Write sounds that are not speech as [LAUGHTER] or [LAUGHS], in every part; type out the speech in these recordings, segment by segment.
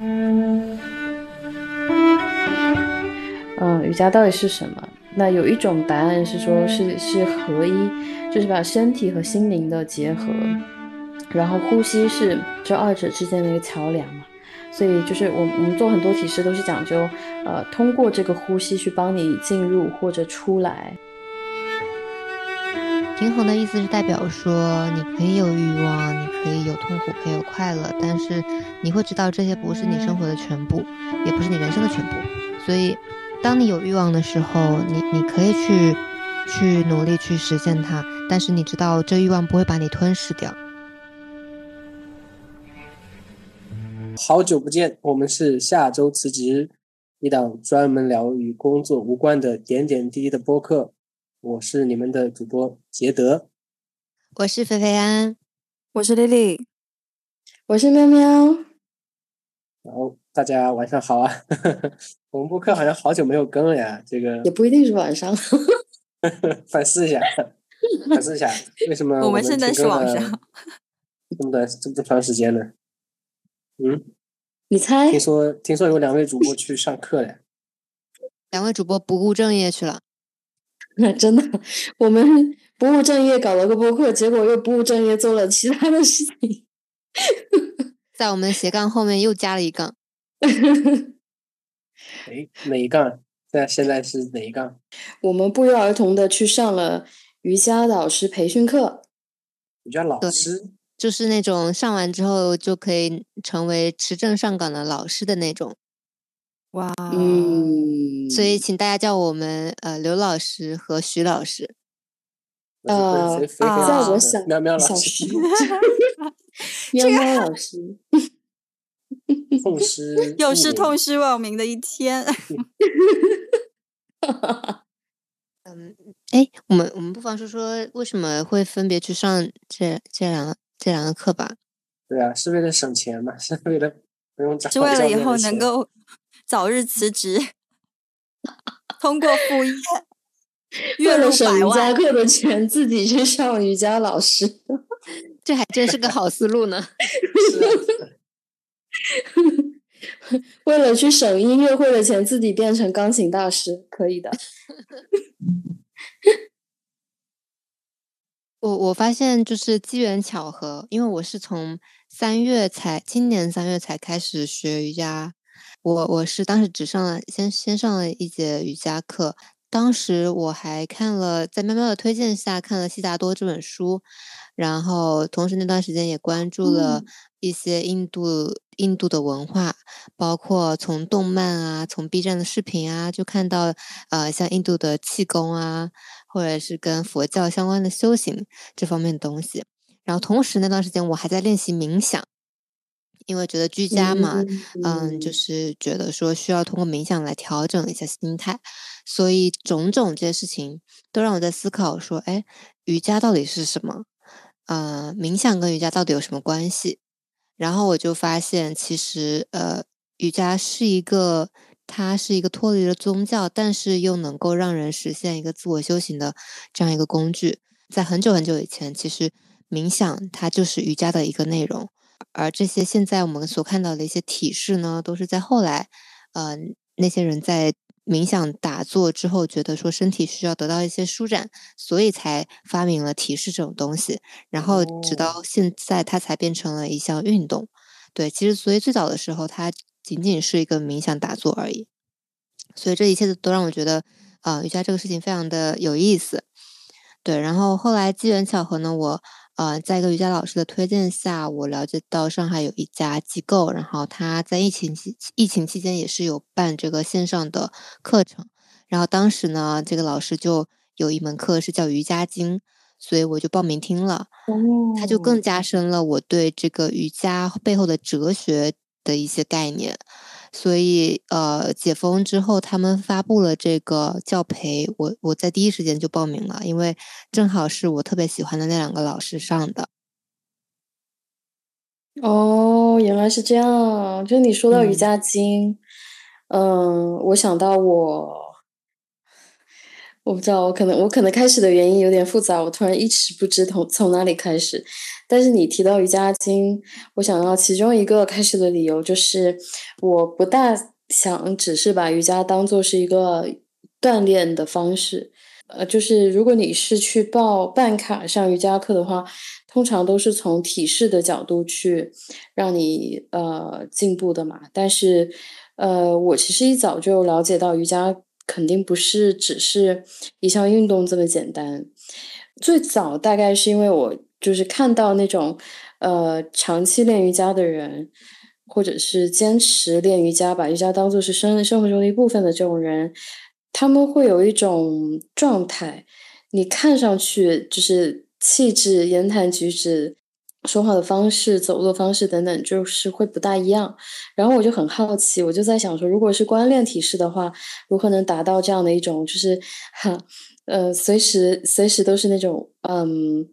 嗯，瑜伽到底是什么？那有一种答案是说，是是合一，就是把身体和心灵的结合，然后呼吸是这二者之间的一个桥梁嘛。所以就是我我们做很多体式都是讲究，呃，通过这个呼吸去帮你进入或者出来。平衡的意思是代表说，你可以有欲望，你可以有痛苦，可以有快乐，但是你会知道这些不是你生活的全部，也不是你人生的全部。所以。当你有欲望的时候，你你可以去去努力去实现它，但是你知道这欲望不会把你吞噬掉。好久不见，我们是下周辞职，一档专门聊与工作无关的点点滴滴的播客。我是你们的主播杰德，我是菲菲安，我是丽丽，我是喵喵。然后大家晚上好啊。[LAUGHS] 我们播客好像好久没有更了呀，这个也不一定是晚上。[LAUGHS] 反思一下，反思一下，为什么 [LAUGHS] 我们现在是晚上？这么短这么长时间呢？嗯，你猜？听说听说有两位主播去上课了，两位主播不务正业去了。[LAUGHS] 那真的，我们不务正业搞了个播客，结果又不务正业做了其他的事情，[LAUGHS] 在我们斜杠后面又加了一杠。哎，哪一杠？在现在是哪一杠？我们不约而同的去上了瑜伽老师培训课。瑜伽老师就是那种上完之后就可以成为持证上岗的老师的那种。哇，嗯，所以请大家叫我们呃刘老师和徐老师。呃，在我想喵喵老师，喵喵 [LAUGHS] 老师。痛失 [LAUGHS] 又是痛失网名的一天。[LAUGHS] 嗯，哎，我们我们不妨说说为什么会分别去上这这两个这两个课吧？对啊，是为了省钱嘛？是为了不用找？是为了以后能够早日辞职，通过副业，[LAUGHS] 为了省瑜伽课的钱，自己去上瑜伽老师，[LAUGHS] 这还真是个好思路呢。[LAUGHS] 为了去省音乐会的钱，自己变成钢琴大师，可以的。我我发现就是机缘巧合，因为我是从三月才，今年三月才开始学瑜伽。我我是当时只上了先先上了一节瑜伽课，当时我还看了在喵喵的推荐下看了《悉达多》这本书，然后同时那段时间也关注了。一些印度印度的文化，包括从动漫啊，从 B 站的视频啊，就看到呃，像印度的气功啊，或者是跟佛教相关的修行这方面的东西。然后同时那段时间我还在练习冥想，因为觉得居家嘛，嗯，就是觉得说需要通过冥想来调整一下心态，所以种种这些事情都让我在思考说，哎，瑜伽到底是什么？呃，冥想跟瑜伽到底有什么关系？然后我就发现，其实呃，瑜伽是一个，它是一个脱离了宗教，但是又能够让人实现一个自我修行的这样一个工具。在很久很久以前，其实冥想它就是瑜伽的一个内容，而这些现在我们所看到的一些体式呢，都是在后来，呃，那些人在。冥想打坐之后，觉得说身体需要得到一些舒展，所以才发明了体式这种东西。然后直到现在，它才变成了一项运动。对，其实所以最早的时候，它仅仅是一个冥想打坐而已。所以这一切都让我觉得，啊，瑜伽这个事情非常的有意思。对，然后后来机缘巧合呢，我。呃，在一个瑜伽老师的推荐下，我了解到上海有一家机构，然后他在疫情期疫情期间也是有办这个线上的课程。然后当时呢，这个老师就有一门课是叫瑜伽经，所以我就报名听了。哦，他就更加深了我对这个瑜伽背后的哲学的一些概念。所以，呃，解封之后，他们发布了这个教培，我我在第一时间就报名了，因为正好是我特别喜欢的那两个老师上的。哦，原来是这样。就你说到瑜伽经，嗯，我想到我，我不知道，我可能我可能开始的原因有点复杂，我突然一时不知从从哪里开始。但是你提到瑜伽经，我想到其中一个开始的理由就是，我不大想只是把瑜伽当做是一个锻炼的方式。呃，就是如果你是去报办卡上瑜伽课的话，通常都是从体式的角度去让你呃进步的嘛。但是呃，我其实一早就了解到瑜伽肯定不是只是一项运动这么简单。最早大概是因为我就是看到那种呃长期练瑜伽的人，或者是坚持练瑜伽，把瑜伽当做是生生活中的一部分的这种人。他们会有一种状态，你看上去就是气质、言谈举止、说话的方式、走路的方式等等，就是会不大一样。然后我就很好奇，我就在想说，如果是光练体式的话，如何能达到这样的一种，就是哈，呃，随时随时都是那种嗯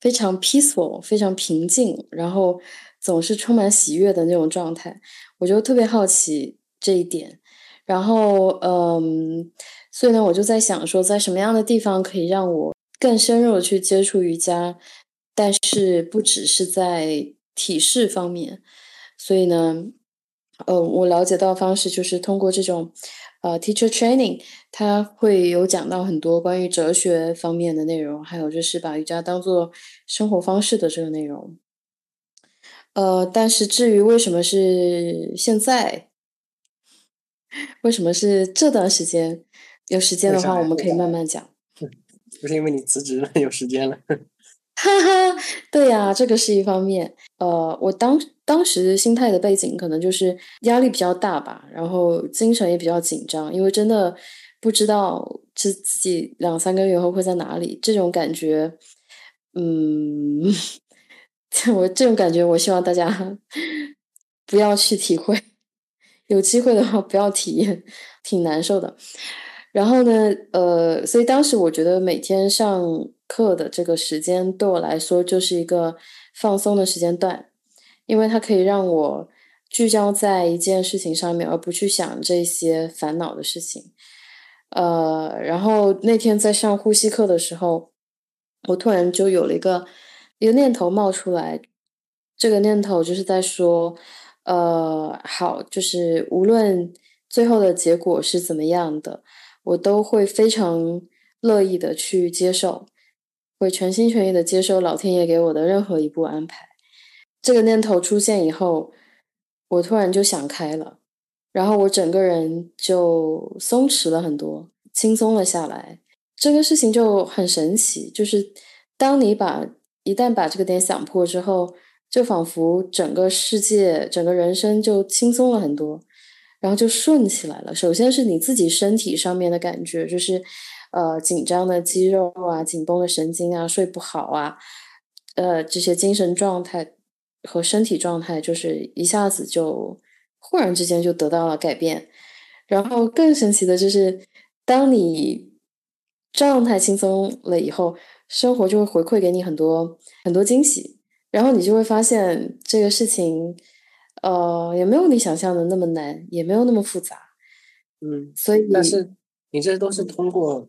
非常 peaceful、非常平静，然后总是充满喜悦的那种状态，我就特别好奇这一点。然后，嗯，所以呢，我就在想说，在什么样的地方可以让我更深入的去接触瑜伽，但是不只是在体式方面。所以呢，呃，我了解到方式就是通过这种呃 teacher training，它会有讲到很多关于哲学方面的内容，还有就是把瑜伽当做生活方式的这个内容。呃，但是至于为什么是现在？为什么是这段时间？有时间的话，我们可以慢慢讲。[LAUGHS] 不是因为你辞职了，有时间了。哈哈，对呀，这个是一方面。呃，我当当时心态的背景可能就是压力比较大吧，然后精神也比较紧张，因为真的不知道自自己两三个月后会在哪里。这种感觉，嗯，[LAUGHS] 我这种感觉，我希望大家 [LAUGHS] 不要去体会。有机会的话，不要体验，挺难受的。然后呢，呃，所以当时我觉得每天上课的这个时间对我来说就是一个放松的时间段，因为它可以让我聚焦在一件事情上面，而不去想这些烦恼的事情。呃，然后那天在上呼吸课的时候，我突然就有了一个一个念头冒出来，这个念头就是在说。呃，好，就是无论最后的结果是怎么样的，我都会非常乐意的去接受，会全心全意的接受老天爷给我的任何一步安排。这个念头出现以后，我突然就想开了，然后我整个人就松弛了很多，轻松了下来。这个事情就很神奇，就是当你把一旦把这个点想破之后。就仿佛整个世界、整个人生就轻松了很多，然后就顺起来了。首先是你自己身体上面的感觉，就是呃紧张的肌肉啊、紧绷的神经啊、睡不好啊，呃这些精神状态和身体状态，就是一下子就忽然之间就得到了改变。然后更神奇的就是，当你状态轻松了以后，生活就会回馈给你很多很多惊喜。然后你就会发现这个事情，呃，也没有你想象的那么难，也没有那么复杂，嗯。所以，但是你这都是通过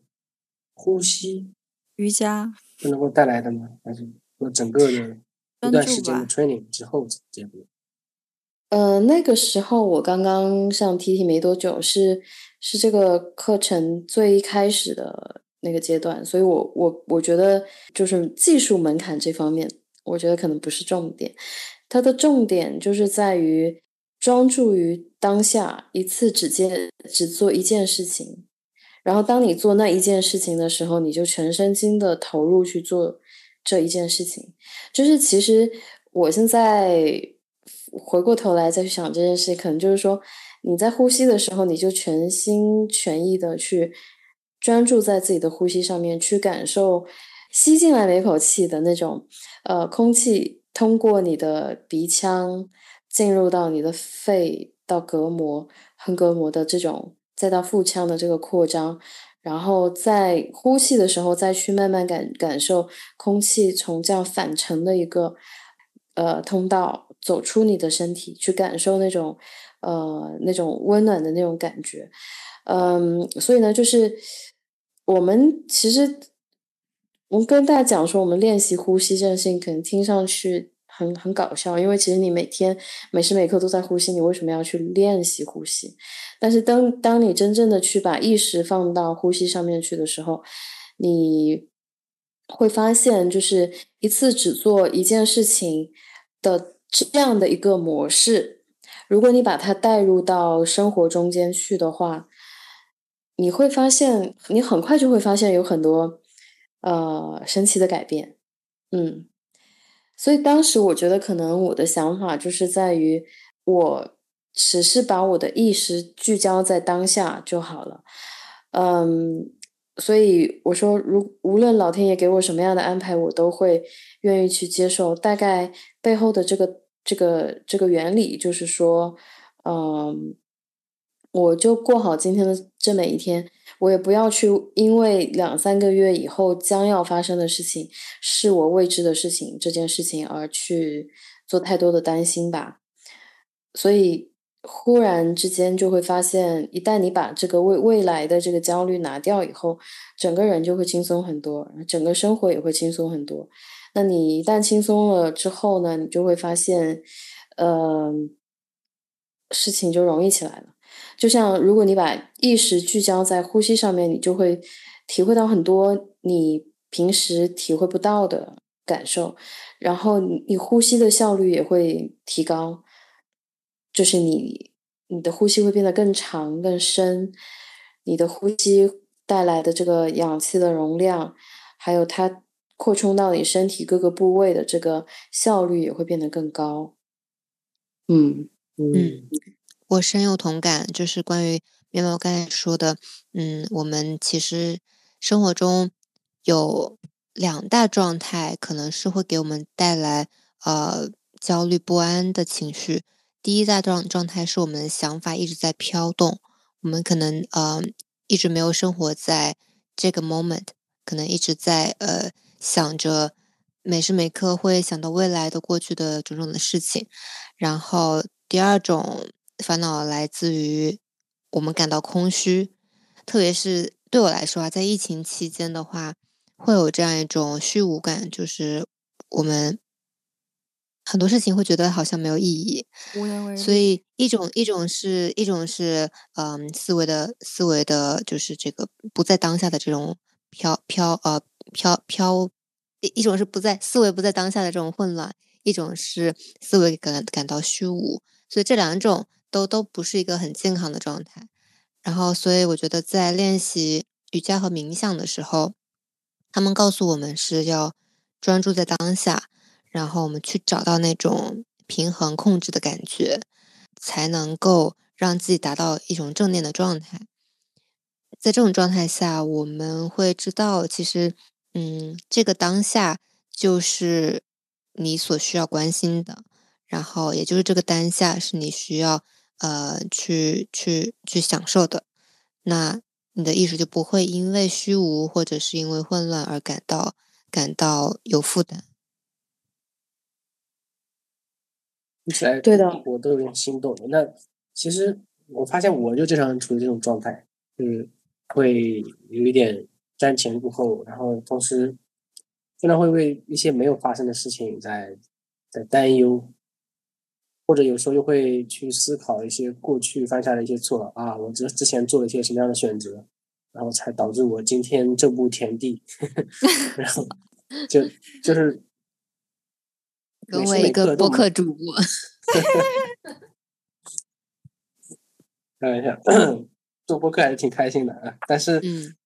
呼吸瑜伽就能够带来的吗？还是说整个的一段时间的 training 之后结果？呃，那个时候我刚刚上 TT 没多久，是是这个课程最开始的那个阶段，所以我我我觉得就是技术门槛这方面。我觉得可能不是重点，它的重点就是在于专注于当下，一次只件只做一件事情。然后当你做那一件事情的时候，你就全身心的投入去做这一件事情。就是其实我现在回过头来再去想这件事，可能就是说你在呼吸的时候，你就全心全意的去专注在自己的呼吸上面，去感受。吸进来每口气的那种，呃，空气通过你的鼻腔进入到你的肺，到膈膜、横膈膜的这种，再到腹腔的这个扩张，然后在呼气的时候，再去慢慢感感受空气从这样反程的一个呃通道走出你的身体，去感受那种呃那种温暖的那种感觉，嗯，所以呢，就是。我们其实，我们跟大家讲说，我们练习呼吸这件事情，可能听上去很很搞笑，因为其实你每天每时每刻都在呼吸，你为什么要去练习呼吸？但是当当你真正的去把意识放到呼吸上面去的时候，你会发现，就是一次只做一件事情的这样的一个模式，如果你把它带入到生活中间去的话。你会发现，你很快就会发现有很多呃神奇的改变，嗯，所以当时我觉得可能我的想法就是在于，我只是把我的意识聚焦在当下就好了，嗯，所以我说，如无论老天爷给我什么样的安排，我都会愿意去接受。大概背后的这个这个这个原理就是说，嗯。我就过好今天的这每一天，我也不要去因为两三个月以后将要发生的事情是我未知的事情这件事情而去做太多的担心吧。所以忽然之间就会发现，一旦你把这个未未来的这个焦虑拿掉以后，整个人就会轻松很多，整个生活也会轻松很多。那你一旦轻松了之后呢，你就会发现，呃，事情就容易起来了。就像如果你把意识聚焦在呼吸上面，你就会体会到很多你平时体会不到的感受，然后你你呼吸的效率也会提高，就是你你的呼吸会变得更长更深，你的呼吸带来的这个氧气的容量，还有它扩充到你身体各个部位的这个效率也会变得更高。嗯嗯。我深有同感，就是关于面包刚才说的，嗯，我们其实生活中有两大状态，可能是会给我们带来呃焦虑不安的情绪。第一大状状态是我们的想法一直在飘动，我们可能呃一直没有生活在这个 moment，可能一直在呃想着每时每刻会想到未来的、过去的种种的事情。然后第二种。烦恼来自于我们感到空虚，特别是对我来说啊，在疫情期间的话，会有这样一种虚无感，就是我们很多事情会觉得好像没有意义。所以一种一种是一种是嗯思维的思维的，就是这个不在当下的这种飘飘呃飘飘，一一种是不在思维不在当下的这种混乱，一种是思维感感到虚无，所以这两种。都都不是一个很健康的状态，然后，所以我觉得在练习瑜伽和冥想的时候，他们告诉我们是要专注在当下，然后我们去找到那种平衡控制的感觉，才能够让自己达到一种正念的状态。在这种状态下，我们会知道，其实，嗯，这个当下就是你所需要关心的，然后，也就是这个当下是你需要。呃，去去去享受的，那你的意识就不会因为虚无或者是因为混乱而感到感到有负担。听起来对的，我都有点心动。那其实我发现我就经常处于这种状态，就是会有一点瞻前顾后，然后同时经常会为一些没有发生的事情在在担忧。或者有时候又会去思考一些过去犯下的一些错啊，我之之前做了一些什么样的选择，然后才导致我今天这步田地，[LAUGHS] 然后就就是 [LAUGHS] 成为一个播客主播，[LAUGHS] 开玩笑，[COUGHS] 做播客还是挺开心的啊，但是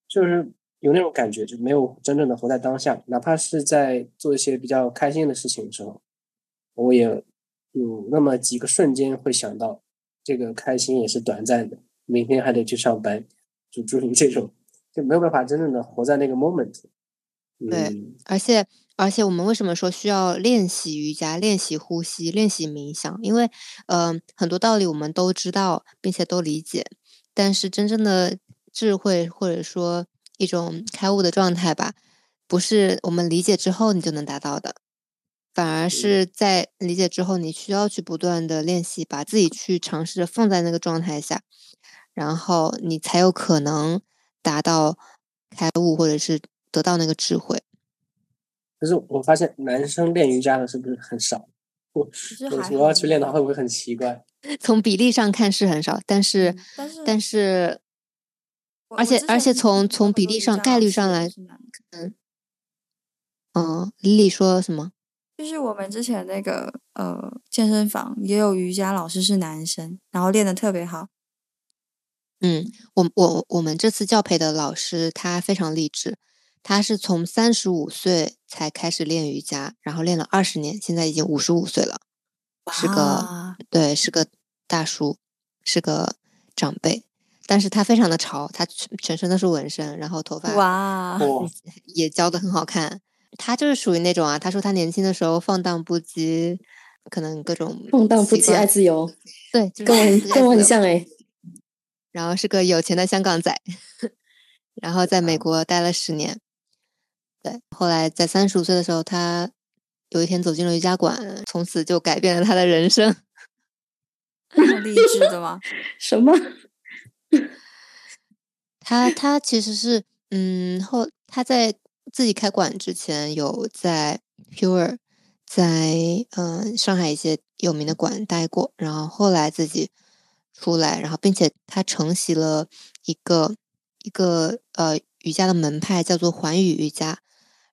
就是有那种感觉，就没有真正的活在当下，哪怕是在做一些比较开心的事情的时候，我也。有那么几个瞬间会想到，这个开心也是短暂的，明天还得去上班，就诸如这种，就没有办法真正的活在那个 moment。对，而且而且我们为什么说需要练习瑜伽、练习呼吸、练习冥想？因为，嗯，很多道理我们都知道，并且都理解，但是真正的智慧或者说一种开悟的状态吧，不是我们理解之后你就能达到的。反而是在理解之后，你需要去不断的练习，把自己去尝试着放在那个状态下，然后你才有可能达到开悟，或者是得到那个智慧。可是我发现男生练瑜伽的是不是很少？我我我要去练的话，会不会很奇怪？[LAUGHS] 从比例上看是很少，但是但是但是，而且而且从从比例上概率上来，嗯嗯，丽丽说什么？就是我们之前那个呃健身房也有瑜伽老师是男生，然后练的特别好。嗯，我我我们这次教培的老师他非常励志，他是从三十五岁才开始练瑜伽，然后练了二十年，现在已经五十五岁了，是个对，是个大叔，是个长辈，但是他非常的潮，他全全身都是纹身，然后头发哇也教的很好看。他就是属于那种啊，他说他年轻的时候放荡不羁，可能各种放荡不羁爱自由，对，[LAUGHS] 跟我跟我很像哎。[LAUGHS] 然后是个有钱的香港仔，[LAUGHS] 然后在美国待了十年，对，后来在三十五岁的时候，他有一天走进了瑜伽馆，从此就改变了他的人生。很励志的吗？什么？他他其实是嗯后他在。自己开馆之前，有在 Pure，在嗯上海一些有名的馆待过，然后后来自己出来，然后并且他承袭了一个一个呃瑜伽的门派，叫做环宇瑜伽，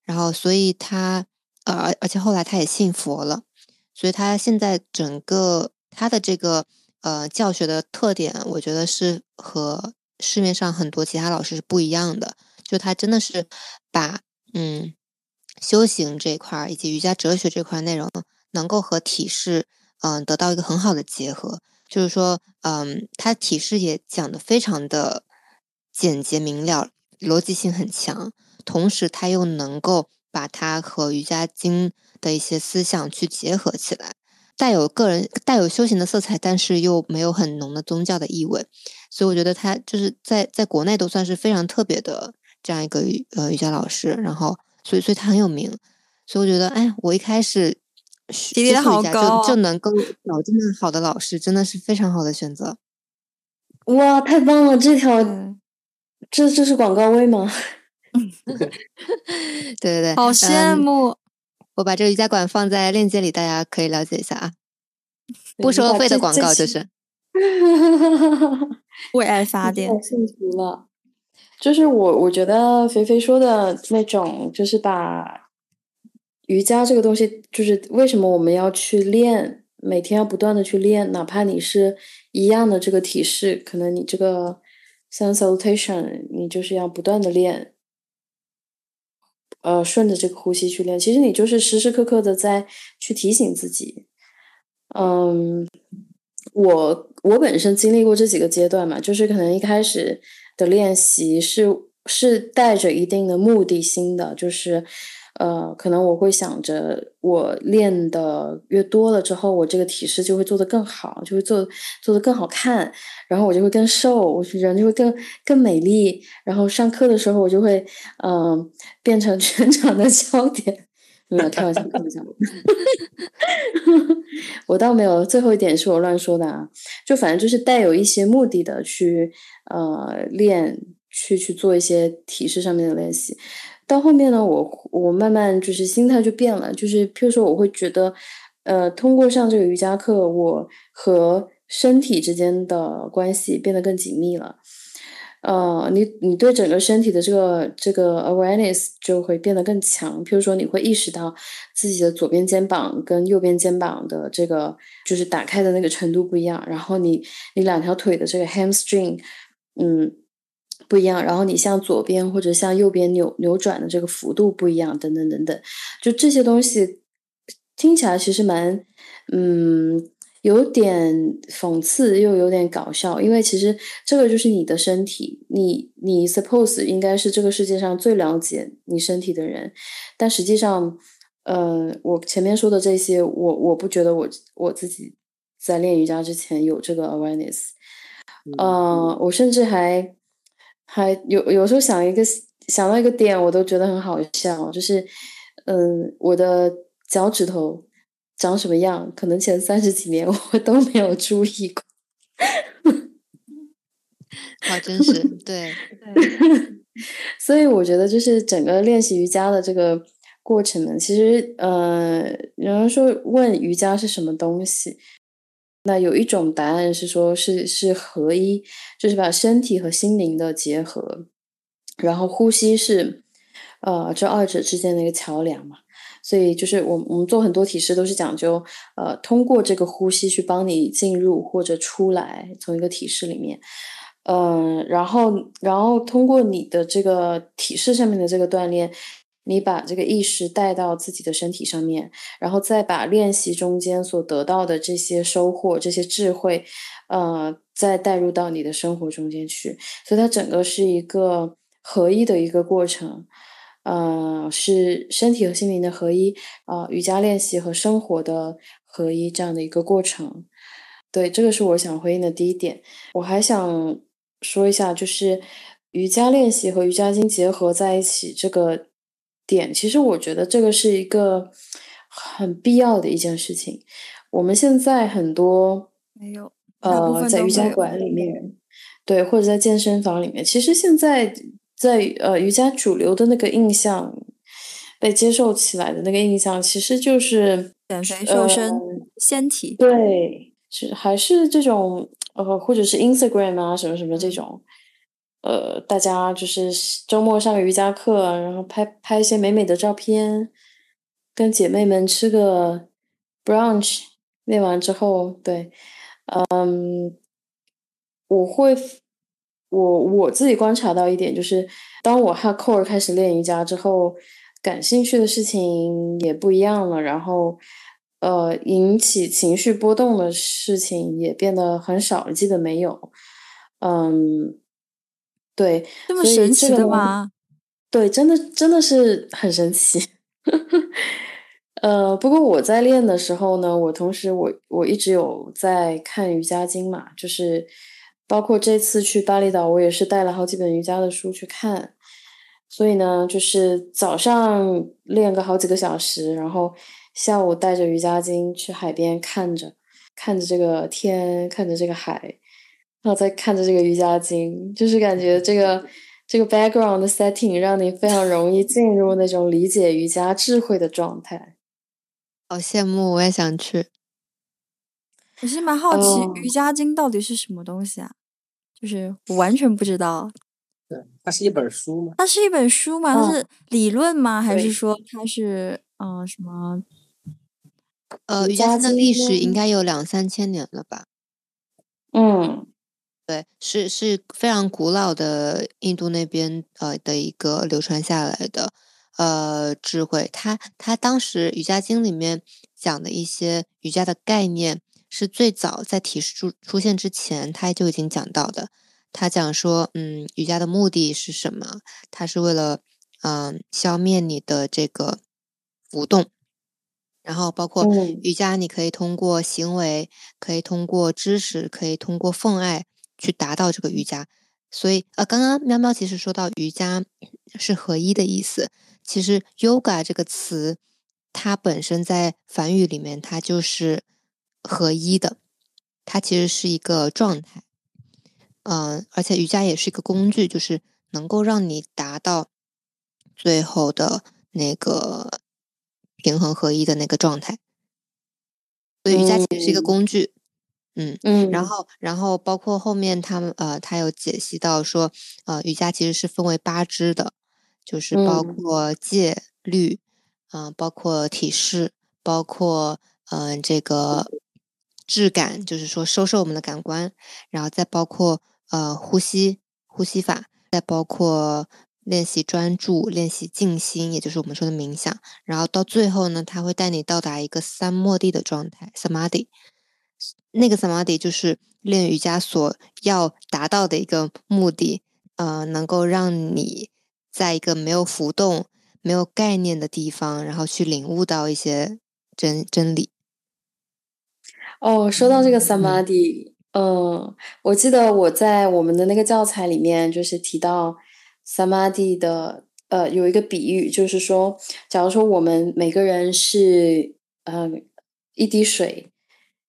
然后所以他呃而且后来他也信佛了，所以他现在整个他的这个呃教学的特点，我觉得是和市面上很多其他老师是不一样的，就他真的是把。嗯，修行这一块儿以及瑜伽哲学这块内容，能够和体式嗯得到一个很好的结合。就是说，嗯，它体式也讲的非常的简洁明了，逻辑性很强，同时它又能够把它和瑜伽经的一些思想去结合起来，带有个人带有修行的色彩，但是又没有很浓的宗教的意味。所以我觉得他就是在在国内都算是非常特别的。这样一个瑜呃瑜伽老师，然后所以所以他很有名，所以我觉得哎，我一开始接触瑜伽就就能够找这么好的老师，真的是非常好的选择。哇，太棒了！这条这这是广告位吗？对 [LAUGHS] 对 [LAUGHS] 对，好羡慕！我把这个瑜伽馆放在链接里，大家可以了解一下啊。不收费的广告就是为爱发电，太幸福了。就是我，我觉得肥肥说的那种，就是把瑜伽这个东西，就是为什么我们要去练，每天要不断的去练，哪怕你是一样的这个体式，可能你这个 sun salutation，你就是要不断的练，呃，顺着这个呼吸去练，其实你就是时时刻刻的在去提醒自己。嗯，我我本身经历过这几个阶段嘛，就是可能一开始。的练习是是带着一定的目的性的，就是呃，可能我会想着，我练的越多了之后，我这个体式就会做得更好，就会做做得更好看，然后我就会更瘦，我人就会更更美丽，然后上课的时候我就会嗯变成 [LAUGHS] 全场的焦点。没有开玩笑，开玩笑。[LAUGHS] 我倒没有，最后一点是我乱说的啊，就反正就是带有一些目的的去。呃，练去去做一些体式上面的练习，到后面呢，我我慢慢就是心态就变了，就是譬如说，我会觉得，呃，通过上这个瑜伽课，我和身体之间的关系变得更紧密了。呃，你你对整个身体的这个这个 awareness 就会变得更强。譬如说，你会意识到自己的左边肩膀跟右边肩膀的这个就是打开的那个程度不一样，然后你你两条腿的这个 hamstring。嗯，不一样。然后你向左边或者向右边扭扭转的这个幅度不一样，等等等等，就这些东西听起来其实蛮，嗯，有点讽刺又有点搞笑。因为其实这个就是你的身体，你你 suppose 应该是这个世界上最了解你身体的人，但实际上，呃，我前面说的这些，我我不觉得我我自己在练瑜伽之前有这个 awareness。呃，我甚至还还有有时候想一个想到一个点，我都觉得很好笑，就是嗯，我的脚趾头长什么样，可能前三十几年 [LAUGHS] 我都没有注意过。好真实，对 [LAUGHS] [LAUGHS] 所以我觉得就是整个练习瑜伽的这个过程呢，其实呃，有人说问瑜伽是什么东西，那有一种答案是说是是合一，就是把身体和心灵的结合，然后呼吸是呃这二者之间的一个桥梁嘛。所以就是我我们做很多体式都是讲究呃通过这个呼吸去帮你进入或者出来从一个体式里面。嗯，然后，然后通过你的这个体式上面的这个锻炼，你把这个意识带到自己的身体上面，然后再把练习中间所得到的这些收获、这些智慧，呃，再带入到你的生活中间去。所以它整个是一个合一的一个过程，呃，是身体和心灵的合一，啊，瑜伽练习和生活的合一这样的一个过程。对，这个是我想回应的第一点。我还想。说一下，就是瑜伽练习和瑜伽经结合在一起这个点，其实我觉得这个是一个很必要的一件事情。我们现在很多没有呃，在瑜伽馆里面，对，或者在健身房里面，其实现在在呃瑜伽主流的那个印象被接受起来的那个印象，其实就是减肥瘦身、纤体，对，是还是这种。呃，或者是 Instagram 啊，什么什么这种，呃，大家就是周末上个瑜伽课，然后拍拍一些美美的照片，跟姐妹们吃个 brunch，练完之后，对，嗯，我会，我我自己观察到一点，就是当我 hardcore 开始练瑜伽之后，感兴趣的事情也不一样了，然后。呃，引起情绪波动的事情也变得很少了，基本没有。嗯，对，这么神奇的吗？对，真的真的是很神奇。[LAUGHS] 呃，不过我在练的时候呢，我同时我我一直有在看瑜伽经嘛，就是包括这次去巴厘岛，我也是带了好几本瑜伽的书去看。所以呢，就是早上练个好几个小时，然后。下午带着瑜伽巾去海边，看着看着这个天，看着这个海，然后再看着这个瑜伽巾，就是感觉这个 [LAUGHS] 这个 background 的 setting 让你非常容易进入那种理解瑜伽智慧的状态。好羡慕，我也想去。我是蛮好奇瑜伽经到底是什么东西啊？就是我完全不知道。对，它是一本书吗？它是一本书吗？它是理论吗？还是说它是嗯什么？呃，瑜伽的历史应该有两三千年了吧？嗯，对，是是非常古老的印度那边呃的一个流传下来的呃智慧。他他当时瑜伽经里面讲的一些瑜伽的概念，是最早在提示出出现之前，他就已经讲到的。他讲说，嗯，瑜伽的目的是什么？它是为了嗯消灭你的这个浮动。然后包括瑜伽，你可以通过行为，可以通过知识，可以通过奉爱去达到这个瑜伽。所以，呃，刚刚喵喵其实说到瑜伽是合一的意思。其实 yoga 这个词，它本身在梵语里面，它就是合一的，它其实是一个状态。嗯，而且瑜伽也是一个工具，就是能够让你达到最后的那个。平衡合一的那个状态，所以瑜伽其实是一个工具，嗯嗯，然后然后包括后面他们呃，他有解析到说，呃，瑜伽其实是分为八支的，就是包括戒律，嗯，包括体式，包括嗯这个质感，就是说收收我们的感官，然后再包括呃呼吸呼吸法，再包括。练习专注，练习静心，也就是我们说的冥想。然后到最后呢，他会带你到达一个三摩地的状态，samadhi。那个 samadhi 就是练瑜伽所要达到的一个目的，呃，能够让你在一个没有浮动、没有概念的地方，然后去领悟到一些真真理。哦，说到这个 samadhi，嗯，我记得我在我们的那个教材里面就是提到。samadhi 的呃有一个比喻，就是说，假如说我们每个人是呃一滴水，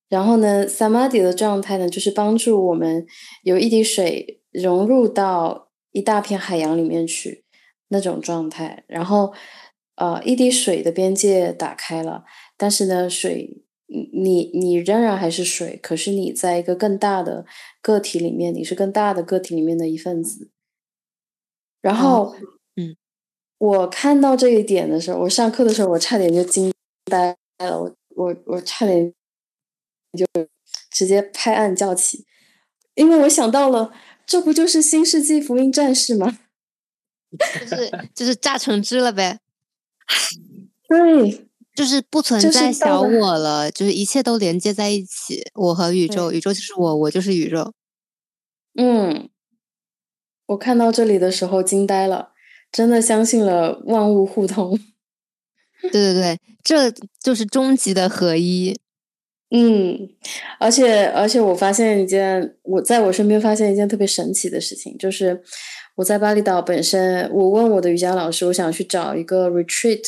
然后呢，samadhi 的状态呢，就是帮助我们有一滴水融入到一大片海洋里面去那种状态。然后，呃，一滴水的边界打开了，但是呢，水你你仍然还是水，可是你在一个更大的个体里面，你是更大的个体里面的一份子。然后，嗯，我看到这一点的时候，我上课的时候，我差点就惊呆了，我我我差点就直接拍案叫起，因为我想到了，这不就是新世纪福音战士吗？就是就是榨成汁了呗，[LAUGHS] 对，就是不存在小我了，就是一切都连接在一起，我和宇宙，宇宙就是我，我就是宇宙。嗯，我看到这里的时候惊呆了，真的相信了万物互通。[LAUGHS] 对对对，这就是终极的合一。嗯，而且而且我发现一件，我在我身边发现一件特别神奇的事情，就是我在巴厘岛本身，我问我的瑜伽老师，我想去找一个 retreat，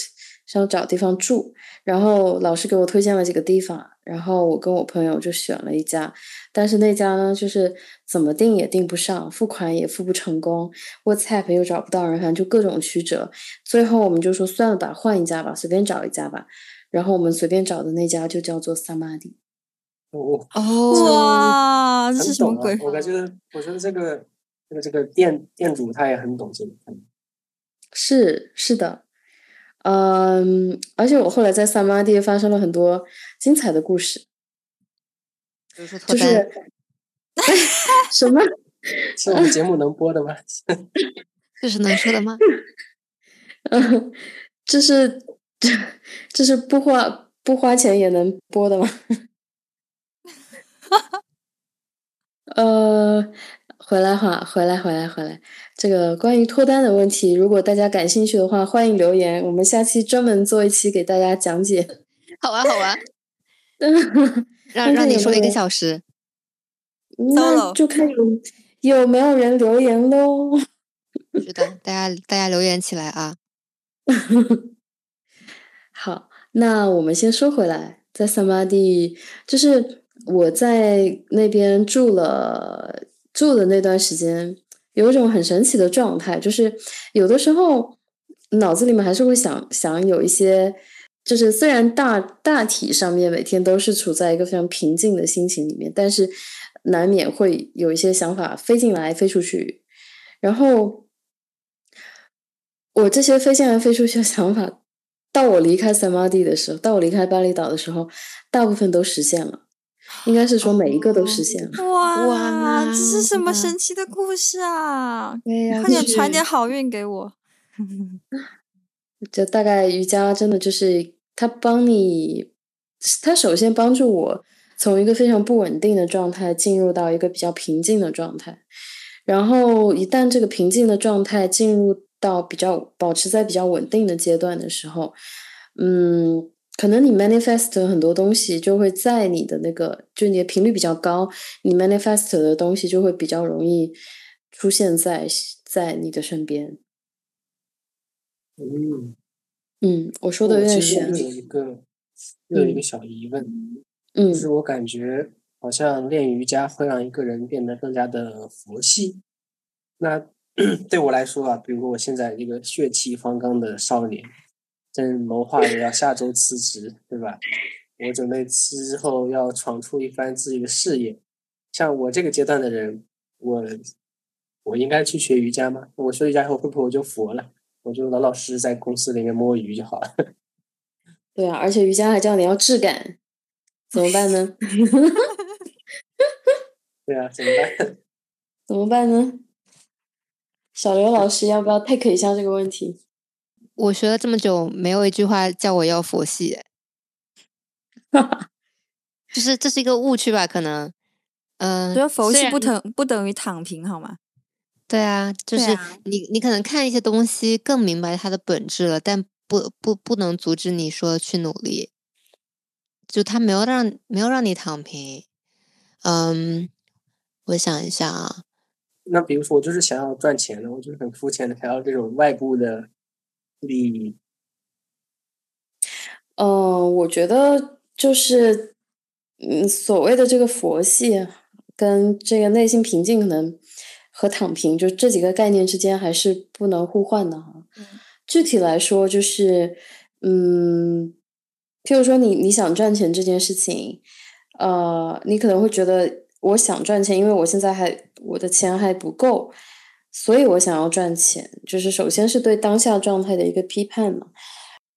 想找地方住，然后老师给我推荐了几个地方，然后我跟我朋友就选了一家，但是那家呢，就是怎么订也订不上，付款也付不成功，WhatsApp 又找不到人，反正就各种曲折，最后我们就说算了吧，换一家吧，随便找一家吧。然后我们随便找的那家就叫做萨玛迪。我哦，哇，这是什么鬼？我感觉，我觉得这个这个这个店店主他也很懂这个。是是的，嗯，而且我后来在萨玛蒂发生了很多精彩的故事，比如说脱就，是 [LAUGHS] [LAUGHS] 什么？是我们节目能播的吗？[LAUGHS] 这是能说的吗？嗯，这是这这是不花不花钱也能播的吗？呃，回来哈，回来回来回来，这个关于脱单的问题，如果大家感兴趣的话，欢迎留言，我们下期专门做一期给大家讲解。[LAUGHS] 好啊，好啊，[LAUGHS] 让让你说一个小时。那就看有有没有人留言喽。是的，大家大家留言起来啊！[LAUGHS] 好，那我们先说回来，在萨玛蒂，就是我在那边住了住的那段时间，有一种很神奇的状态，就是有的时候脑子里面还是会想想有一些，就是虽然大大体上面每天都是处在一个非常平静的心情里面，但是难免会有一些想法飞进来飞出去，然后。我这些飞进来飞出去的想法，到我离开萨玛蒂的时候，到我离开巴厘岛的时候，大部分都实现了。应该是说每一个都实现了。哇，哇这是什么神奇的故事啊！对呀快点传点好运给我。[LAUGHS] 就大概瑜伽真的就是它帮你，它首先帮助我从一个非常不稳定的状态进入到一个比较平静的状态，然后一旦这个平静的状态进入到比较保持在比较稳定的阶段的时候，嗯，可能你 manifest 很多东西就会在你的那个，就你的频率比较高，你 manifest 的东西就会比较容易出现在在你的身边。嗯，嗯，我说的有我点玄其实。有一个又有一个小疑问，嗯就是我感觉好像练瑜伽会让一个人变得更加的佛系。那 [CLEARS THROAT] 对我来说啊，比如我现在一个血气方刚的少年，正谋划着要下周辞职，对吧？我准备辞职后要闯出一番自己的事业。像我这个阶段的人，我我应该去学瑜伽吗？我学瑜伽以后会不会我就佛了？我就老老实实在公司里面摸鱼就好了。[LAUGHS] 对啊，而且瑜伽还教你要质感，怎么办呢？[LAUGHS] 对啊，怎么办？[LAUGHS] 怎么办呢？小刘老师要不要 take 一下这个问题？我学了这么久，没有一句话叫我要佛系，[LAUGHS] 就是这是一个误区吧？可能，嗯、觉得佛系不等不等于躺平，好吗？对啊，就是你你可能看一些东西更明白它的本质了，但不不不能阻止你说去努力，就他没有让没有让你躺平。嗯，我想一下啊，那比如说，我就是想要赚钱的，我就是很肤浅的，想要这种外部的利益。嗯，我觉得就是，嗯，所谓的这个佛系跟这个内心平静可能和躺平，就这几个概念之间还是不能互换的哈。具体来说，就是嗯，譬如说你你想赚钱这件事情，呃，你可能会觉得我想赚钱，因为我现在还我的钱还不够，所以我想要赚钱。就是首先是对当下状态的一个批判嘛。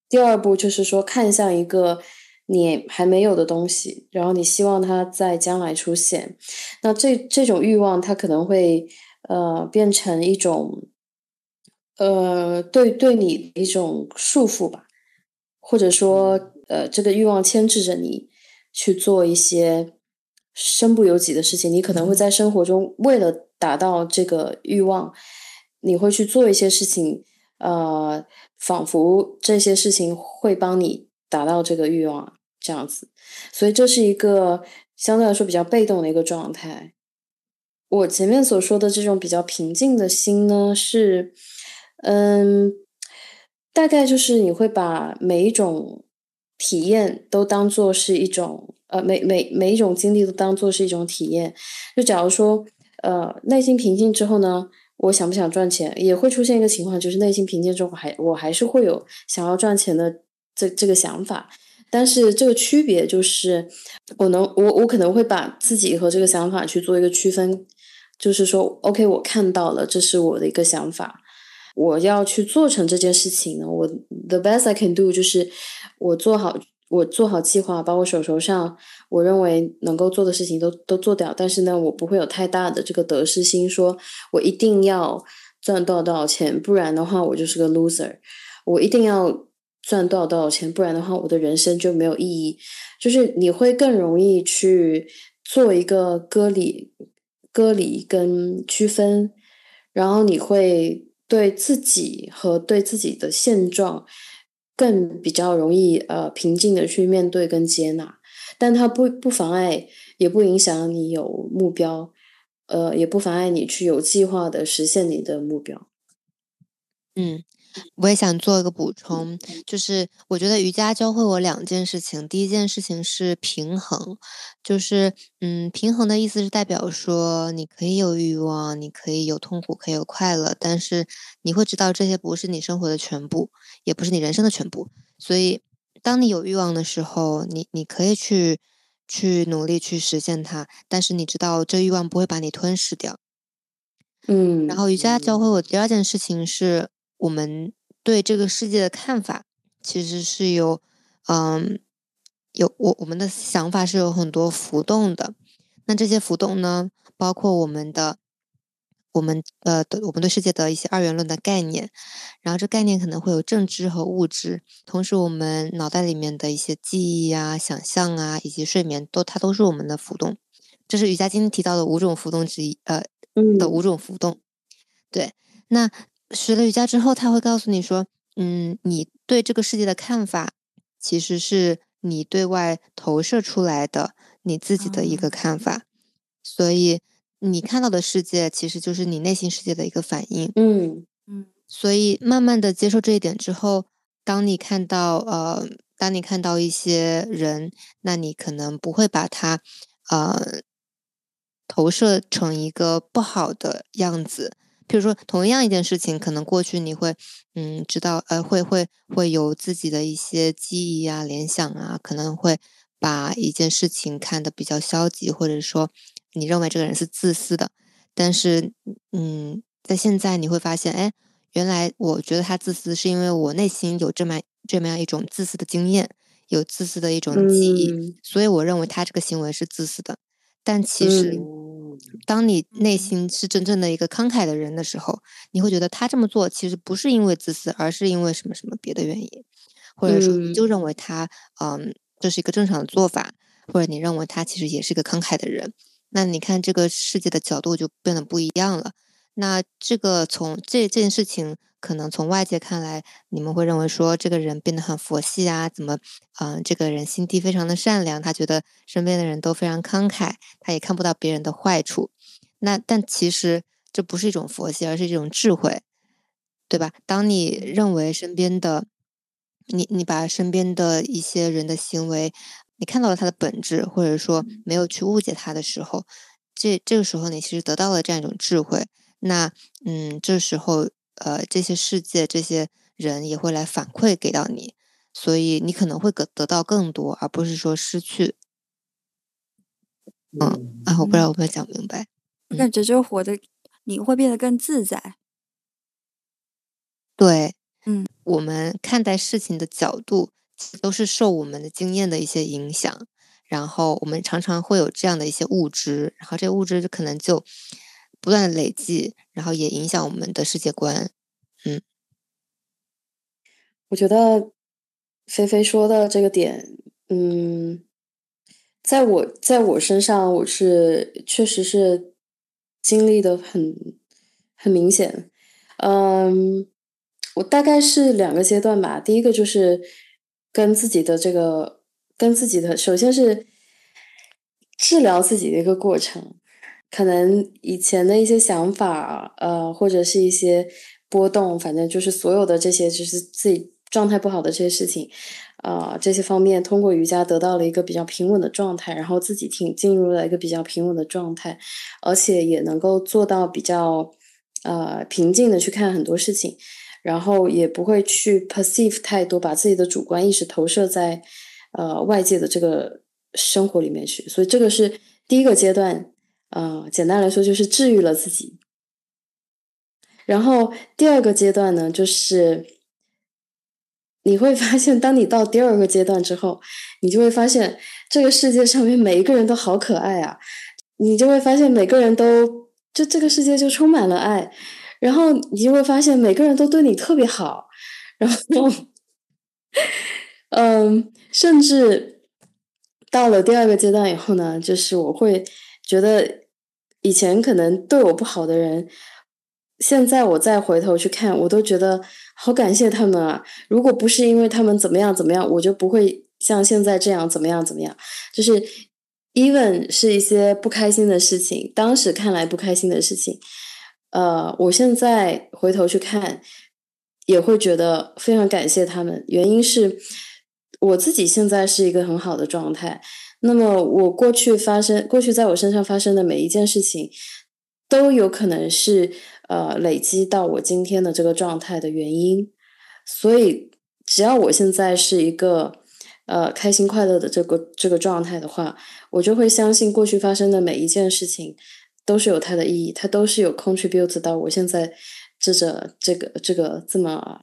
第二步就是说看向一个你还没有的东西，然后你希望它在将来出现。那这这种欲望，它可能会呃变成一种。呃，对对你一种束缚吧，或者说，呃，这个欲望牵制着你去做一些身不由己的事情。你可能会在生活中为了达到这个欲望，你会去做一些事情，呃，仿佛这些事情会帮你达到这个欲望这样子。所以这是一个相对来说比较被动的一个状态。我前面所说的这种比较平静的心呢，是。嗯，大概就是你会把每一种体验都当做是一种，呃，每每每一种经历都当做是一种体验。就假如说，呃，内心平静之后呢，我想不想赚钱，也会出现一个情况，就是内心平静之后，还我还是会有想要赚钱的这这个想法。但是这个区别就是，我能我我可能会把自己和这个想法去做一个区分，就是说，OK，我看到了，这是我的一个想法。我要去做成这件事情呢，我 the best I can do 就是我做好，我做好计划，把我手头上我认为能够做的事情都都做掉。但是呢，我不会有太大的这个得失心，说我一定要赚多少多少钱，不然的话我就是个 loser。我一定要赚多少多少钱，不然的话我的人生就没有意义。就是你会更容易去做一个割离、割离跟区分，然后你会。对自己和对自己的现状更比较容易呃平静的去面对跟接纳，但它不不妨碍，也不影响你有目标，呃，也不妨碍你去有计划的实现你的目标。嗯。我也想做一个补充，就是我觉得瑜伽教会我两件事情。第一件事情是平衡，就是嗯，平衡的意思是代表说你可以有欲望，你可以有痛苦，可以有快乐，但是你会知道这些不是你生活的全部，也不是你人生的全部。所以，当你有欲望的时候，你你可以去去努力去实现它，但是你知道这欲望不会把你吞噬掉。嗯，然后瑜伽教会我第二件事情是。我们对这个世界的看法，其实是有，嗯，有我我们的想法是有很多浮动的。那这些浮动呢，包括我们的，我们呃的我们对世界的一些二元论的概念，然后这概念可能会有正知和物质，同时我们脑袋里面的一些记忆啊、想象啊，以及睡眠，都它都是我们的浮动。这是瑜伽今天提到的五种浮动之一，呃，的五种浮动。对，那。学了瑜伽之后，他会告诉你说：“嗯，你对这个世界的看法，其实是你对外投射出来的你自己的一个看法，所以你看到的世界其实就是你内心世界的一个反应。”嗯嗯。所以慢慢的接受这一点之后，当你看到呃，当你看到一些人，那你可能不会把他呃投射成一个不好的样子。比如说，同样一件事情，可能过去你会，嗯，知道，呃，会会会有自己的一些记忆啊、联想啊，可能会把一件事情看得比较消极，或者说你认为这个人是自私的。但是，嗯，在现在你会发现，哎，原来我觉得他自私，是因为我内心有这么这么样一种自私的经验，有自私的一种记忆，所以我认为他这个行为是自私的。但其实。当你内心是真正的一个慷慨的人的时候，你会觉得他这么做其实不是因为自私，而是因为什么什么别的原因，或者说你就认为他，嗯，这是一个正常的做法，或者你认为他其实也是一个慷慨的人，那你看这个世界的角度就变得不一样了。那这个从这这件事情。可能从外界看来，你们会认为说这个人变得很佛系啊，怎么，嗯，这个人心地非常的善良，他觉得身边的人都非常慷慨，他也看不到别人的坏处。那但其实这不是一种佛系，而是一种智慧，对吧？当你认为身边的你，你把身边的一些人的行为，你看到了他的本质，或者说没有去误解他的时候，这这个时候你其实得到了这样一种智慧。那嗯，这时候呃，这些世界这些人也会来反馈给到你，所以你可能会得得到更多，而不是说失去。嗯啊，我不知道我有没有讲明白。我感觉就活得，你会变得更自在。对，嗯，我们看待事情的角度都是受我们的经验的一些影响，然后我们常常会有这样的一些物质，然后这物质可能就不断的累积，然后也影响我们的世界观。嗯，我觉得菲菲说的这个点，嗯。在我在我身上，我是确实是经历的很很明显。嗯，我大概是两个阶段吧。第一个就是跟自己的这个跟自己的，首先是治疗自己的一个过程。可能以前的一些想法，呃，或者是一些波动，反正就是所有的这些，就是自己状态不好的这些事情。啊，这些方面通过瑜伽得到了一个比较平稳的状态，然后自己挺进入了一个比较平稳的状态，而且也能够做到比较呃平静的去看很多事情，然后也不会去 perceive 太多，把自己的主观意识投射在呃外界的这个生活里面去。所以这个是第一个阶段，呃，简单来说就是治愈了自己。然后第二个阶段呢，就是。你会发现，当你到第二个阶段之后，你就会发现这个世界上面每一个人都好可爱啊！你就会发现每个人都，就这个世界就充满了爱，然后你就会发现每个人都对你特别好，然后，嗯，甚至到了第二个阶段以后呢，就是我会觉得以前可能对我不好的人。现在我再回头去看，我都觉得好感谢他们啊！如果不是因为他们怎么样怎么样，我就不会像现在这样怎么样怎么样。就是 even 是一些不开心的事情，当时看来不开心的事情，呃，我现在回头去看，也会觉得非常感谢他们。原因是我自己现在是一个很好的状态。那么我过去发生，过去在我身上发生的每一件事情，都有可能是。呃，累积到我今天的这个状态的原因，所以只要我现在是一个呃开心快乐的这个这个状态的话，我就会相信过去发生的每一件事情都是有它的意义，它都是有 contribute 到我现在这个这个这个这么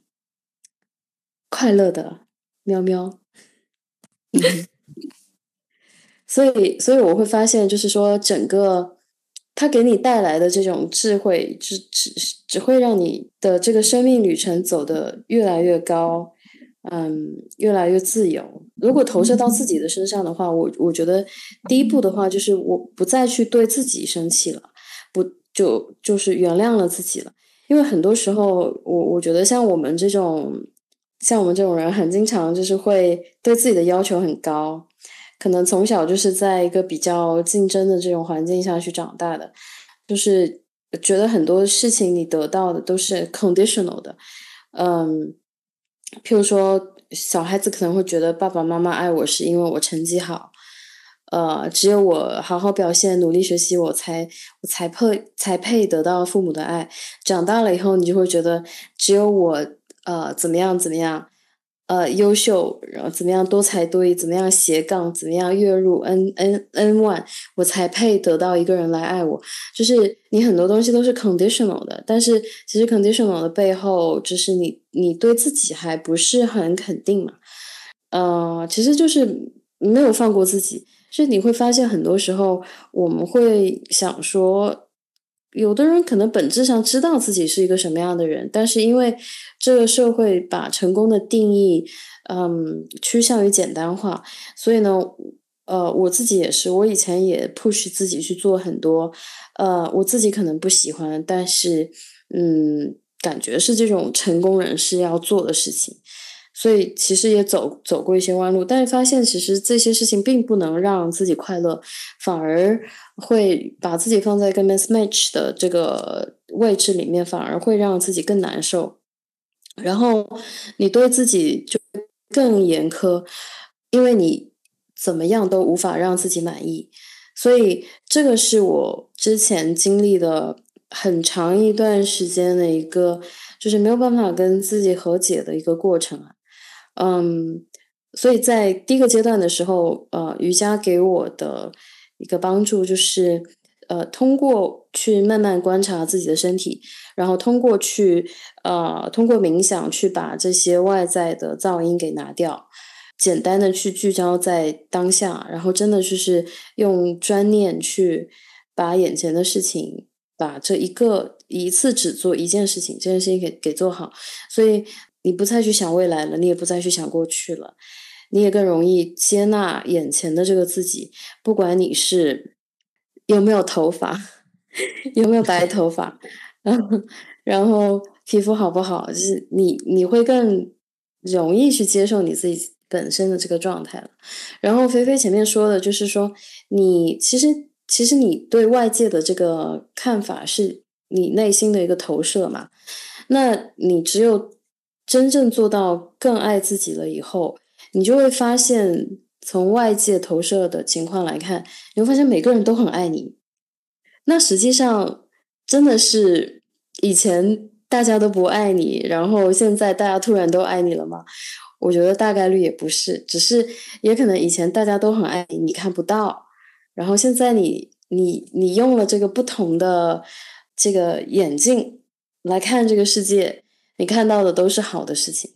快乐的喵喵。[LAUGHS] 所以，所以我会发现，就是说整个。它给你带来的这种智慧，只只只会让你的这个生命旅程走得越来越高，嗯，越来越自由。如果投射到自己的身上的话，我我觉得第一步的话就是我不再去对自己生气了，不就就是原谅了自己了。因为很多时候，我我觉得像我们这种像我们这种人，很经常就是会对自己的要求很高。可能从小就是在一个比较竞争的这种环境下去长大的，就是觉得很多事情你得到的都是 conditional 的，嗯，譬如说小孩子可能会觉得爸爸妈妈爱我是因为我成绩好，呃，只有我好好表现、努力学习，我才我才配才配得到父母的爱。长大了以后，你就会觉得只有我呃怎么样怎么样。呃，优秀，然后怎么样多才多艺，怎么样斜杠，怎么样月入 n n n 万我才配得到一个人来爱我。就是你很多东西都是 conditional 的，但是其实 conditional 的背后，就是你你对自己还不是很肯定嘛。呃，其实就是没有放过自己。就你会发现，很多时候我们会想说。有的人可能本质上知道自己是一个什么样的人，但是因为这个社会把成功的定义，嗯，趋向于简单化，所以呢，呃，我自己也是，我以前也 push 自己去做很多，呃，我自己可能不喜欢，但是，嗯，感觉是这种成功人士要做的事情。所以其实也走走过一些弯路，但是发现其实这些事情并不能让自己快乐，反而会把自己放在一个 mismatch 的这个位置里面，反而会让自己更难受。然后你对自己就更严苛，因为你怎么样都无法让自己满意。所以这个是我之前经历的很长一段时间的一个，就是没有办法跟自己和解的一个过程啊。嗯，所以在第一个阶段的时候，呃，瑜伽给我的一个帮助就是，呃，通过去慢慢观察自己的身体，然后通过去，呃，通过冥想去把这些外在的噪音给拿掉。简单的去聚焦在当下，然后真的就是用专念去把眼前的事情，把这一个一次只做一件事情，这件事情给给做好。所以你不再去想未来了，你也不再去想过去了，你也更容易接纳眼前的这个自己。不管你是有没有头发，[LAUGHS] 有没有白头发，然 [LAUGHS] 后然后皮肤好不好，就是你你会更容易去接受你自己。本身的这个状态了，然后菲菲前面说的就是说，你其实其实你对外界的这个看法是你内心的一个投射嘛，那你只有真正做到更爱自己了以后，你就会发现从外界投射的情况来看，你会发现每个人都很爱你，那实际上真的是以前大家都不爱你，然后现在大家突然都爱你了吗？我觉得大概率也不是，只是也可能以前大家都很爱你，你看不到，然后现在你你你用了这个不同的这个眼镜来看这个世界，你看到的都是好的事情。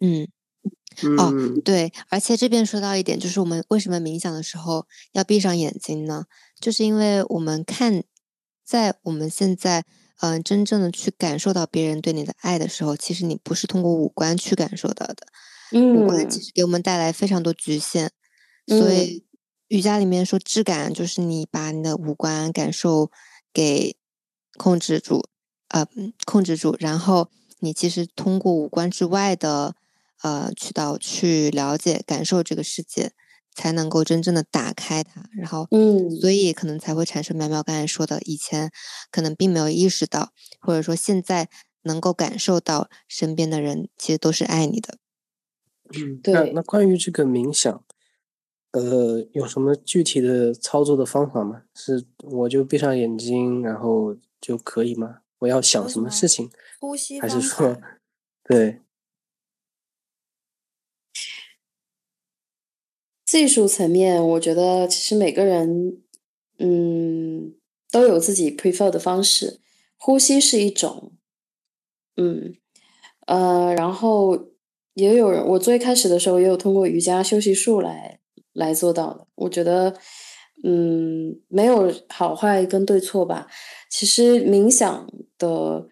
嗯，哦，对，而且这边说到一点，就是我们为什么冥想的时候要闭上眼睛呢？就是因为我们看在我们现在。嗯，真正的去感受到别人对你的爱的时候，其实你不是通过五官去感受到的。嗯，五官其实给我们带来非常多局限。所以瑜伽里面说质感，就是你把你的五官感受给控制住，呃，控制住，然后你其实通过五官之外的呃渠道去了解、感受这个世界。才能够真正的打开它，然后，嗯，所以可能才会产生苗苗刚才说的，以前可能并没有意识到，或者说现在能够感受到身边的人其实都是爱你的。嗯，对。那关于这个冥想，呃，有什么具体的操作的方法吗？是我就闭上眼睛然后就可以吗？我要想什么事情？呼吸还是说，对？技术层面，我觉得其实每个人，嗯，都有自己 prefer 的方式。呼吸是一种，嗯，呃，然后也有人，我最开始的时候也有通过瑜伽休息术来来做到的。我觉得，嗯，没有好坏跟对错吧。其实冥想的，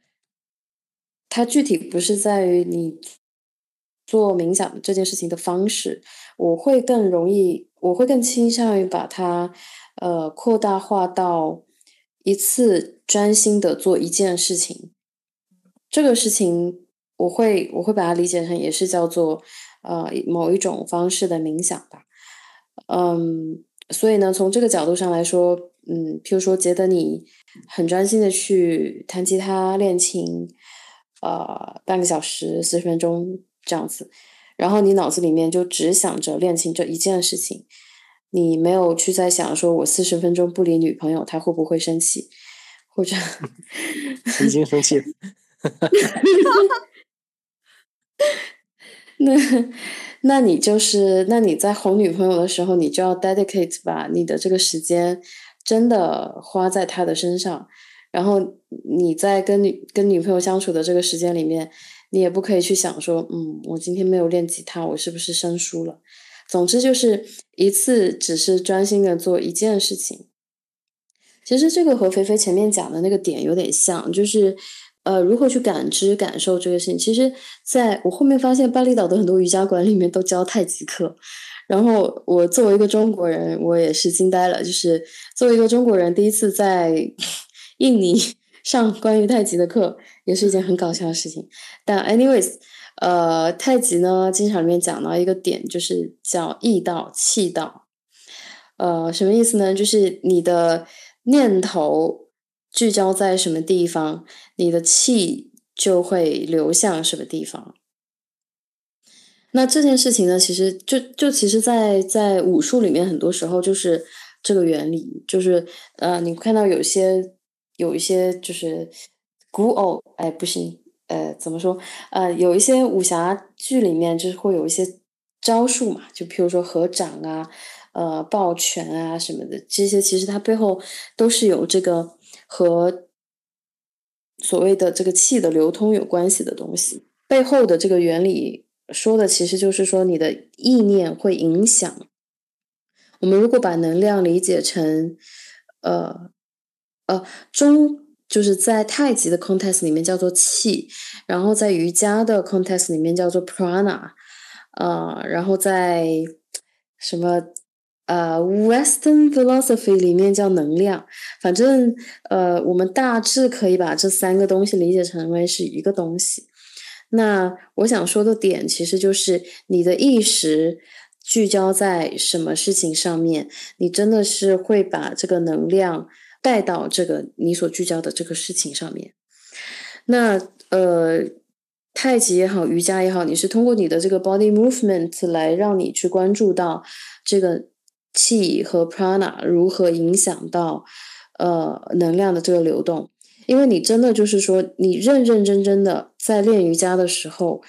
它具体不是在于你。做冥想这件事情的方式，我会更容易，我会更倾向于把它，呃，扩大化到一次专心的做一件事情。这个事情，我会我会把它理解成也是叫做，呃，某一种方式的冥想吧。嗯，所以呢，从这个角度上来说，嗯，譬如说觉得你很专心的去弹吉他练琴，呃，半个小时四十分钟。这样子，然后你脑子里面就只想着练琴这一件事情，你没有去在想说，我四十分钟不理女朋友，她会不会生气？或者已经生气了。[LAUGHS] [LAUGHS] 那那你就是，那你在哄女朋友的时候，你就要 dedicate 把你的这个时间真的花在她的身上，然后你在跟女跟女朋友相处的这个时间里面。你也不可以去想说，嗯，我今天没有练吉他，我是不是生疏了？总之就是一次只是专心的做一件事情。其实这个和肥肥前面讲的那个点有点像，就是呃，如何去感知、感受这个事情。其实在我后面发现，巴厘岛的很多瑜伽馆里面都教太极课，然后我作为一个中国人，我也是惊呆了。就是作为一个中国人，第一次在 [LAUGHS] 印尼上关于太极的课。也是一件很搞笑的事情，但 anyways，呃，太极呢，经常里面讲到一个点，就是叫意道、气道，呃，什么意思呢？就是你的念头聚焦在什么地方，你的气就会流向什么地方。那这件事情呢，其实就就其实，在在武术里面，很多时候就是这个原理，就是呃，你看到有些。有一些就是古偶，哎，不行，呃，怎么说？呃，有一些武侠剧里面就是会有一些招数嘛，就譬如说合掌啊，呃，抱拳啊什么的，这些其实它背后都是有这个和所谓的这个气的流通有关系的东西。背后的这个原理说的其实就是说，你的意念会影响。我们如果把能量理解成，呃，呃，中就是在太极的 context 里面叫做气，然后在瑜伽的 context 里面叫做 prana，呃，然后在什么呃 Western philosophy 里面叫能量，反正呃，我们大致可以把这三个东西理解成为是一个东西。那我想说的点其实就是你的意识。聚焦在什么事情上面，你真的是会把这个能量带到这个你所聚焦的这个事情上面。那呃，太极也好，瑜伽也好，你是通过你的这个 body movement 来让你去关注到这个气和 prana 如何影响到呃能量的这个流动。因为你真的就是说，你认认真真的在练瑜伽的时候，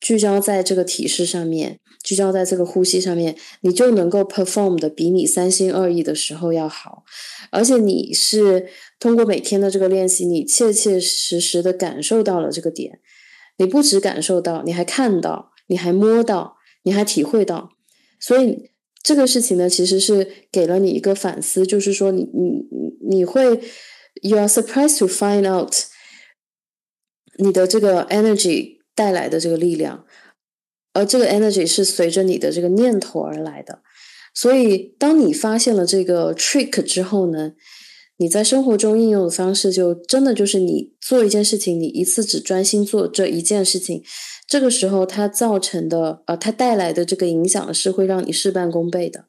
聚焦在这个体式上面。聚焦在这个呼吸上面，你就能够 perform 的比你三心二意的时候要好，而且你是通过每天的这个练习，你切切实实的感受到了这个点。你不只感受到，你还看到，你还摸到，你还体会到。所以这个事情呢，其实是给了你一个反思，就是说你你你会 you are surprised to find out 你的这个 energy 带来的这个力量。而这个 energy 是随着你的这个念头而来的，所以当你发现了这个 trick 之后呢，你在生活中应用的方式就真的就是你做一件事情，你一次只专心做这一件事情，这个时候它造成的呃，它带来的这个影响是会让你事半功倍的。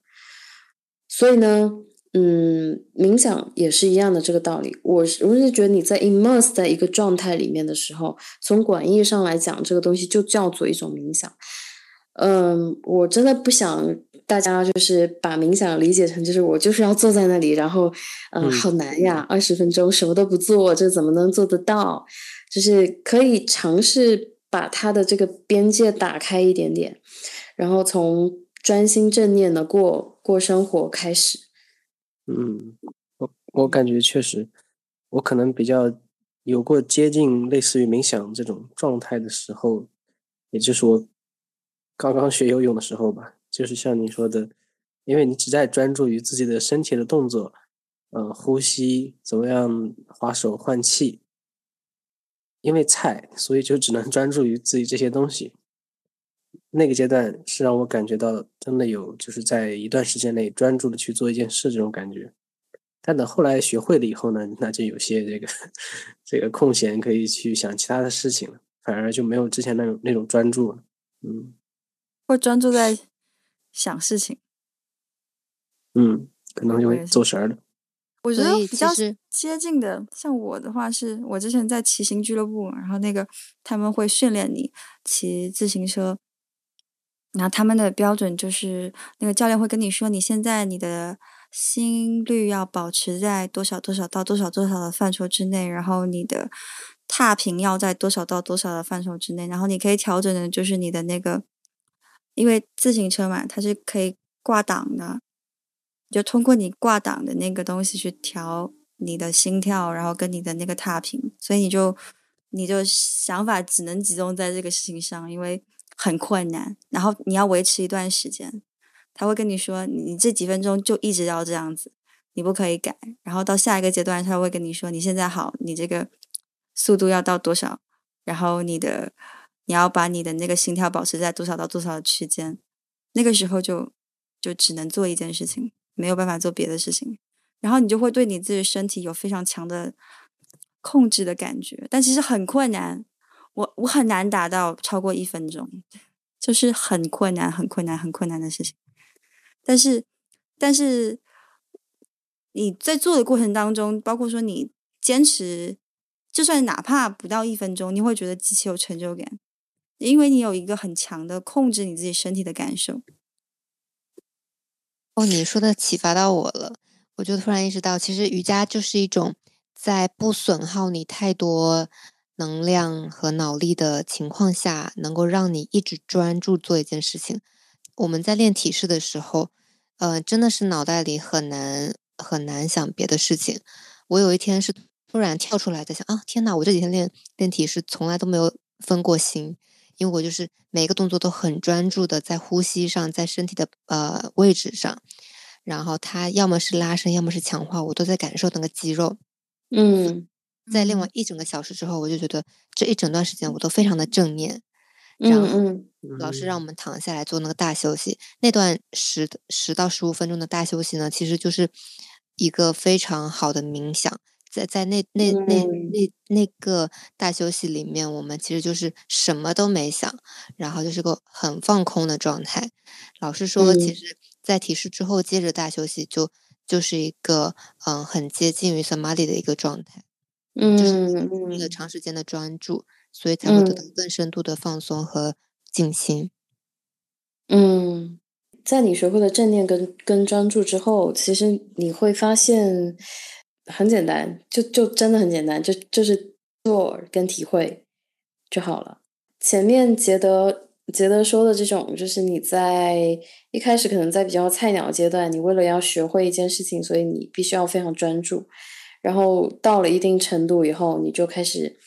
所以呢，嗯，冥想也是一样的这个道理。我是我是觉得你在 immerse 在一个状态里面的时候，从广义上来讲，这个东西就叫做一种冥想。嗯，我真的不想大家就是把冥想理解成就是我就是要坐在那里，然后嗯，好难呀，二十分钟什么都不做，这怎么能做得到？就是可以尝试把它的这个边界打开一点点，然后从专心正念的过过生活开始。嗯，我我感觉确实，我可能比较有过接近类似于冥想这种状态的时候，也就是我。刚刚学游泳的时候吧，就是像你说的，因为你只在专注于自己的身体的动作，呃，呼吸怎么样，划手换气。因为菜，所以就只能 [LAUGHS] 专注于自己这些东西。那个阶段是让我感觉到真的有，就是在一段时间内专注的去做一件事这种感觉。但等后来学会了以后呢，那就有些这个这个空闲可以去想其他的事情了，反而就没有之前那种那种专注了。嗯。会专注在想事情，嗯，可能就会走神了。我觉得比较接近的，像我的话，是我之前在骑行俱乐部，然后那个他们会训练你骑自行车，然后他们的标准就是那个教练会跟你说，你现在你的心率要保持在多少多少到多少多少的范畴之内，然后你的踏频要在多少到多少的范畴之内，然后你可以调整的就是你的那个。因为自行车嘛，它是可以挂档的，就通过你挂档的那个东西去调你的心跳，然后跟你的那个踏频，所以你就你就想法只能集中在这个事情上，因为很困难。然后你要维持一段时间，他会跟你说，你这几分钟就一直要这样子，你不可以改。然后到下一个阶段，他会跟你说，你现在好，你这个速度要到多少，然后你的。你要把你的那个心跳保持在多少到多少的区间，那个时候就就只能做一件事情，没有办法做别的事情。然后你就会对你自己身体有非常强的控制的感觉，但其实很困难。我我很难达到超过一分钟，就是很困难、很困难、很困难的事情。但是但是你在做的过程当中，包括说你坚持，就算哪怕不到一分钟，你会觉得极其有成就感。因为你有一个很强的控制你自己身体的感受。哦，你说的启发到我了，我就突然意识到，其实瑜伽就是一种在不损耗你太多能量和脑力的情况下，能够让你一直专注做一件事情。我们在练体式的时候，呃，真的是脑袋里很难很难想别的事情。我有一天是突然跳出来在想啊，天呐，我这几天练练体式从来都没有分过心，因为我就是每个动作都很专注的在呼吸上，在身体的呃位置上。然后它要么是拉伸，要么是强化，我都在感受那个肌肉。嗯，在练完一整个小时之后，我就觉得这一整段时间我都非常的正念。然后老师让我们躺下来做那个大休息，那段十十到十五分钟的大休息呢，其实就是一个非常好的冥想。在在那那那那那个大休息里面，我们其实就是什么都没想，然后就是个很放空的状态。老师说，其实。在提示之后，接着大休息，就就是一个嗯，很接近于 samadhi 的一个状态，嗯，就是一个长时间的专注，所以才会得到更深度的放松和静心。嗯，在你学会了正念跟跟专注之后，其实你会发现很简单，就就真的很简单，就就是做跟体会就好了。前面觉得。杰德说的这种，就是你在一开始可能在比较菜鸟阶段，你为了要学会一件事情，所以你必须要非常专注。然后到了一定程度以后，你就开始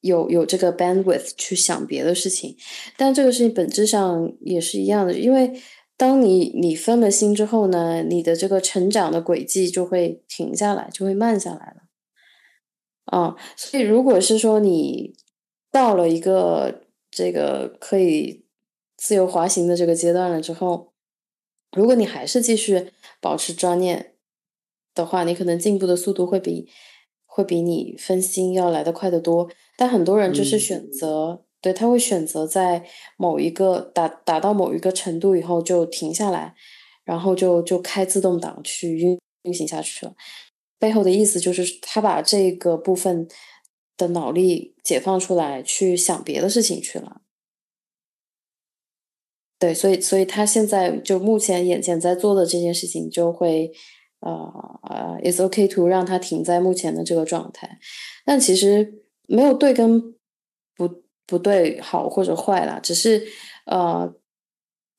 有有这个 bandwidth 去想别的事情。但这个事情本质上也是一样的，因为当你你分了心之后呢，你的这个成长的轨迹就会停下来，就会慢下来了。啊，所以如果是说你到了一个。这个可以自由滑行的这个阶段了之后，如果你还是继续保持专念的话，你可能进步的速度会比会比你分心要来的快得多。但很多人就是选择，对他会选择在某一个达达到某一个程度以后就停下来，然后就就开自动挡去运运行下去了。背后的意思就是他把这个部分。的脑力解放出来，去想别的事情去了。对，所以，所以他现在就目前眼前在做的这件事情，就会呃呃，is OK to 让他停在目前的这个状态。但其实没有对跟不不对，好或者坏啦，只是呃，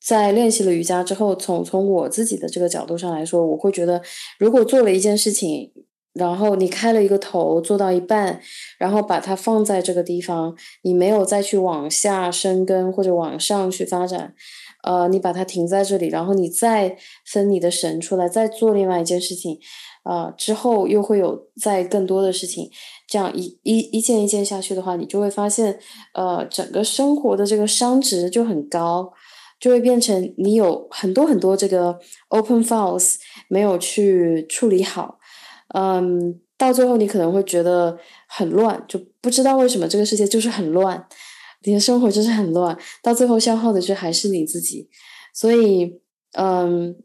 在练习了瑜伽之后，从从我自己的这个角度上来说，我会觉得，如果做了一件事情。然后你开了一个头，做到一半，然后把它放在这个地方，你没有再去往下生根或者往上去发展，呃，你把它停在这里，然后你再分你的神出来，再做另外一件事情，啊，之后又会有再更多的事情，这样一一一件一件下去的话，你就会发现，呃，整个生活的这个商值就很高，就会变成你有很多很多这个 open files 没有去处理好。嗯，到最后你可能会觉得很乱，就不知道为什么这个世界就是很乱，你的生活就是很乱，到最后消耗的就还是你自己。所以，嗯，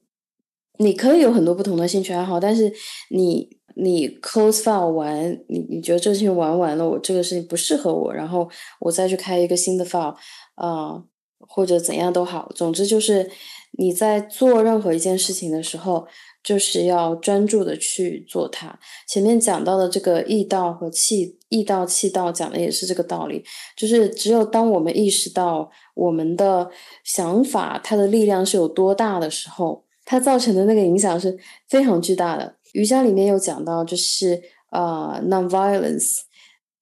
你可以有很多不同的兴趣爱好，但是你你 close file 完，你你觉得这事情玩完了，我这个事情不适合我，然后我再去开一个新的 file，啊，或者怎样都好，总之就是你在做任何一件事情的时候。就是要专注的去做它。前面讲到的这个意道和气意道气道讲的也是这个道理。就是只有当我们意识到我们的想法它的力量是有多大的时候，它造成的那个影响是非常巨大的。瑜伽里面有讲到，就是呃，non-violence，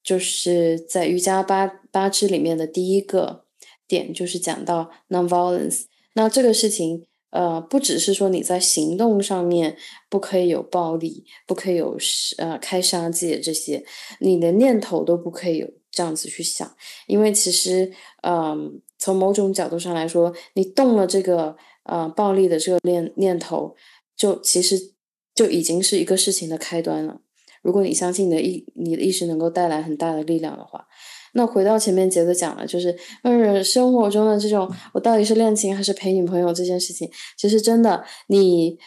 就是在瑜伽八八支里面的第一个点，就是讲到 non-violence。那这个事情。呃，不只是说你在行动上面不可以有暴力，不可以有呃开杀戒这些，你的念头都不可以有这样子去想，因为其实，嗯，从某种角度上来说，你动了这个呃暴力的这个念念头，就其实就已经是一个事情的开端了。如果你相信你的意，你的意识能够带来很大的力量的话。那回到前面杰子讲了，就是嗯，生活中的这种，我到底是恋情还是陪女朋友这件事情，其实真的，你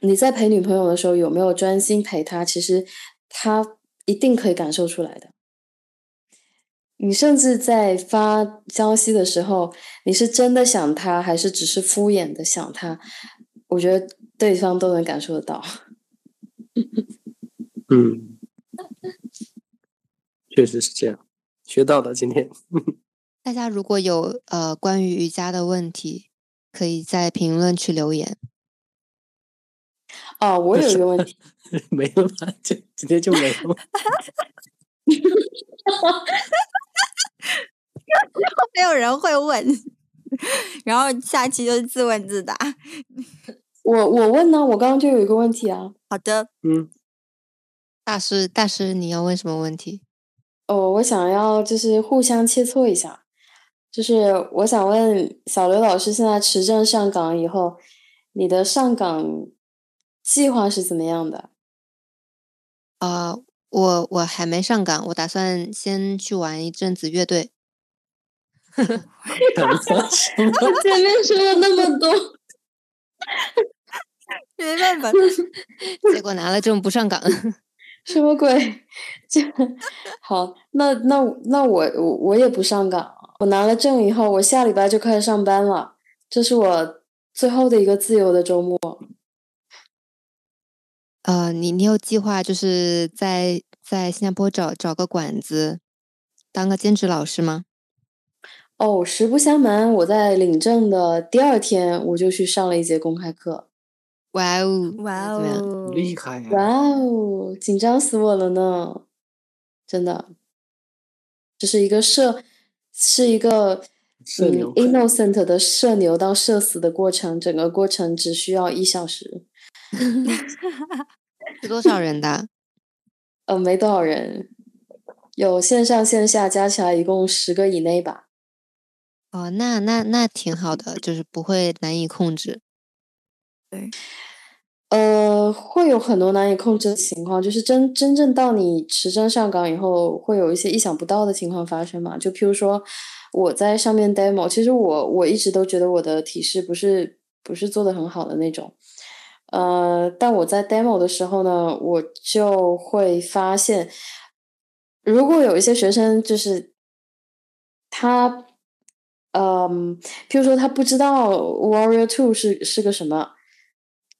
你在陪女朋友的时候有没有专心陪她，其实她一定可以感受出来的。你甚至在发消息的时候，你是真的想她，还是只是敷衍的想她？我觉得对方都能感受得到。[LAUGHS] 嗯。确实是这样，学到了今天。[LAUGHS] 大家如果有呃关于瑜伽的问题，可以在评论区留言。哦，我有一个问题，[LAUGHS] 没有吧？[LAUGHS] 就今天就没有。没有人会问，然后下期就是自问自答。我我问呢，我刚刚就有一个问题啊。好的，嗯，大师大师，你要问什么问题？哦，我想要就是互相切磋一下，就是我想问小刘老师，现在持证上岗以后，你的上岗计划是怎么样的？啊，我我还没上岗，我打算先去玩一阵子乐队。[LAUGHS] 前面说了那么多，[LAUGHS] 没办法，结果拿了证不上岗。什么鬼？[LAUGHS] 这好，那那那我我我也不上岗。我拿了证以后，我下礼拜就开始上班了。这是我最后的一个自由的周末。呃，你你有计划就是在在新加坡找找个馆子，当个兼职老师吗？哦，实不相瞒，我在领证的第二天，我就去上了一节公开课。哇哦，哇哦，厉害呀！哇哦，紧张死我了呢！真的，这是一个射，是一个射牛 innocent 的射牛到射死的过程，整个过程只需要一小时。[LAUGHS] 是多少人的？呃，没多少人，有线上线下加起来一共十个以内吧。哦，那那那挺好的，就是不会难以控制。对，呃，会有很多难以控制的情况，就是真真正到你持证上岗以后，会有一些意想不到的情况发生嘛。就譬如说，我在上面 demo，其实我我一直都觉得我的体式不是不是做的很好的那种，呃，但我在 demo 的时候呢，我就会发现，如果有一些学生就是他，嗯，譬如说他不知道 Warrior Two 是是个什么。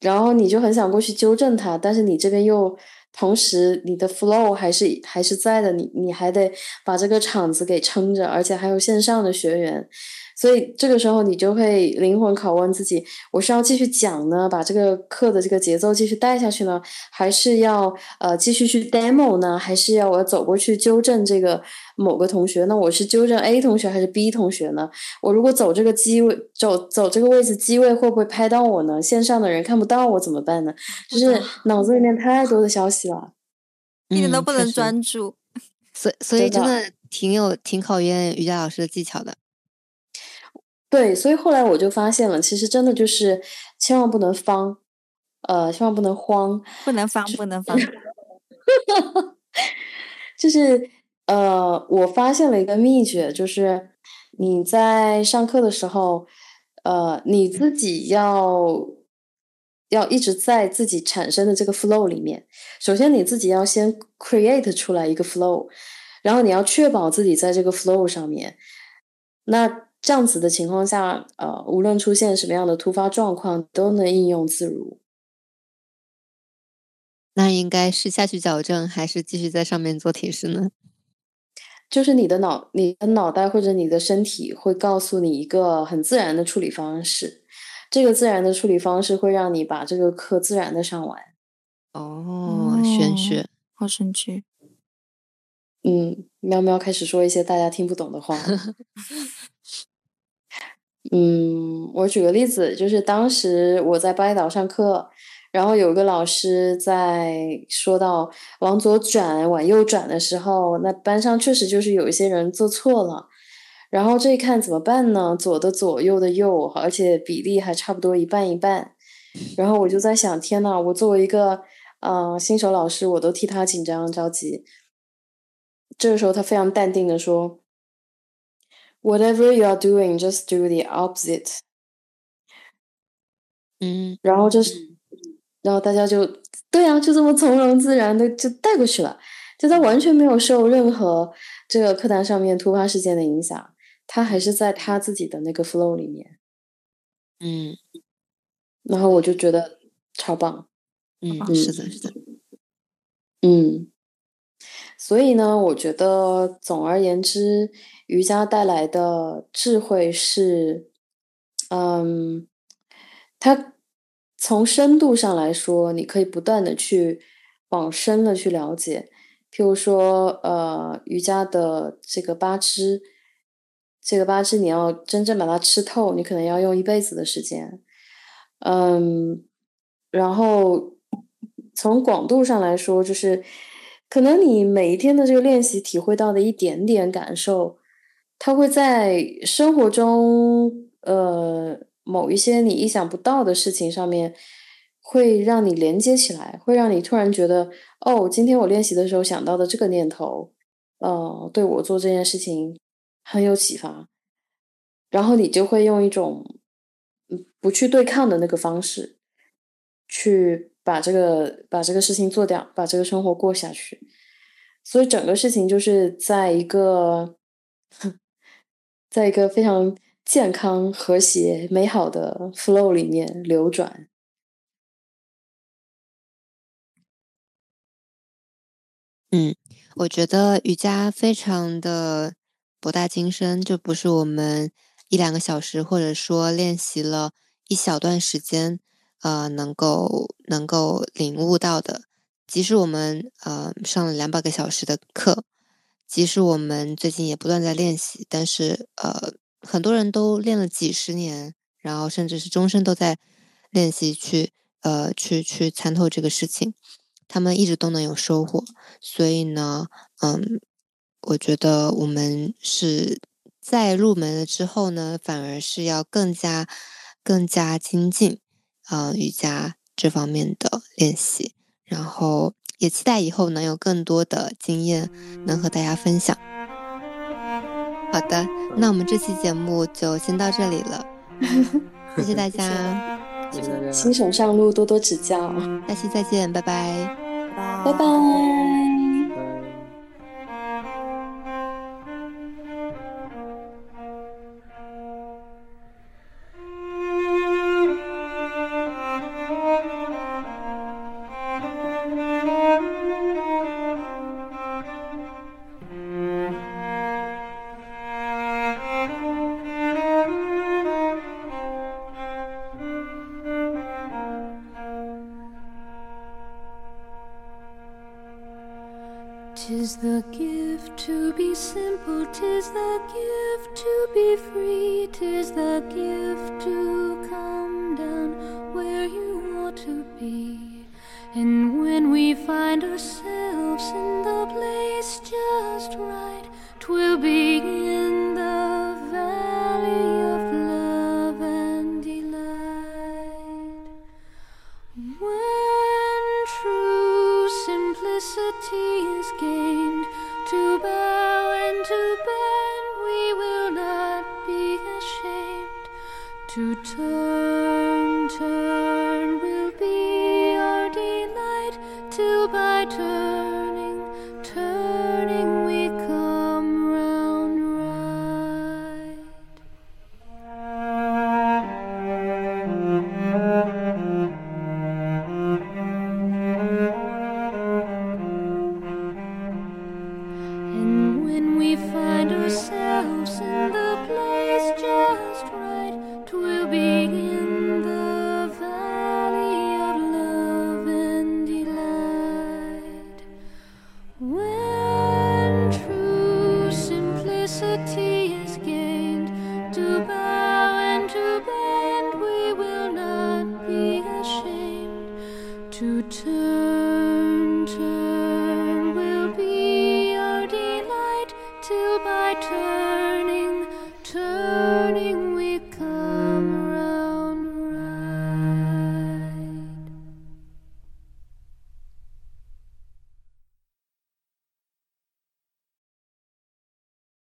然后你就很想过去纠正他，但是你这边又同时你的 flow 还是还是在的，你你还得把这个场子给撑着，而且还有线上的学员，所以这个时候你就会灵魂拷问自己：我是要继续讲呢，把这个课的这个节奏继续带下去呢，还是要呃继续去 demo 呢，还是要我要走过去纠正这个？某个同学，那我是纠正 A 同学还是 B 同学呢？我如果走这个机位，走走这个位置机位会不会拍到我呢？线上的人看不到我怎么办呢？就是脑子里面太多的消息了，一点都不能专注。所所以真的挺有挺考验瑜伽老师的技巧的。对，所以后来我就发现了，其实真的就是千万不能方，呃，千万不能慌，不能方，不能慌，就是。呃，我发现了一个秘诀，就是你在上课的时候，呃，你自己要要一直在自己产生的这个 flow 里面。首先，你自己要先 create 出来一个 flow，然后你要确保自己在这个 flow 上面。那这样子的情况下，呃，无论出现什么样的突发状况，都能应用自如。那应该是下去矫正，还是继续在上面做提示呢？就是你的脑、你的脑袋或者你的身体会告诉你一个很自然的处理方式，这个自然的处理方式会让你把这个课自然的上完。哦，玄学，好神奇。嗯，喵喵开始说一些大家听不懂的话。[LAUGHS] 嗯，我举个例子，就是当时我在巴厘岛上课。然后有个老师在说到往左转、往右转的时候，那班上确实就是有一些人做错了。然后这一看怎么办呢？左的左，右的右，而且比例还差不多一半一半。然后我就在想，天呐，我作为一个呃新手老师，我都替他紧张着急。这个时候他非常淡定的说：“Whatever you are doing, just do the opposite。”嗯，然后就是。然后大家就对啊，就这么从容自然的就带过去了，就他完全没有受任何这个课堂上面突发事件的影响，他还是在他自己的那个 flow 里面，嗯，然后我就觉得超棒，嗯，是的，是的，嗯，所以呢，我觉得总而言之，瑜伽带来的智慧是，嗯，它从深度上来说，你可以不断的去往深了去了解。譬如说，呃，瑜伽的这个八支，这个八支你要真正把它吃透，你可能要用一辈子的时间。嗯，然后从广度上来说，就是。可能你每一天的这个练习体会到的一点点感受，它会在生活中，呃，某一些你意想不到的事情上面，会让你连接起来，会让你突然觉得，哦，今天我练习的时候想到的这个念头，呃，对我做这件事情很有启发，然后你就会用一种嗯不去对抗的那个方式去。把这个把这个事情做掉，把这个生活过下去，所以整个事情就是在一个，[LAUGHS] 在一个非常健康、和谐、美好的 flow 里面流转。嗯，我觉得瑜伽非常的博大精深，就不是我们一两个小时，或者说练习了一小段时间。呃，能够能够领悟到的，即使我们呃上了两百个小时的课，即使我们最近也不断在练习，但是呃，很多人都练了几十年，然后甚至是终身都在练习去呃去去参透这个事情，他们一直都能有收获。所以呢，嗯，我觉得我们是在入门了之后呢，反而是要更加更加精进。呃，瑜伽这方面的练习，然后也期待以后能有更多的经验能和大家分享。好的，那我们这期节目就先到这里了，[LAUGHS] 谢谢大 [LAUGHS] 家，新手上路多多指教，下期再见，拜拜，拜拜。Tis the gift to be simple, tis the gift to be free, tis the gift to come down where you want to be. And when we find ourselves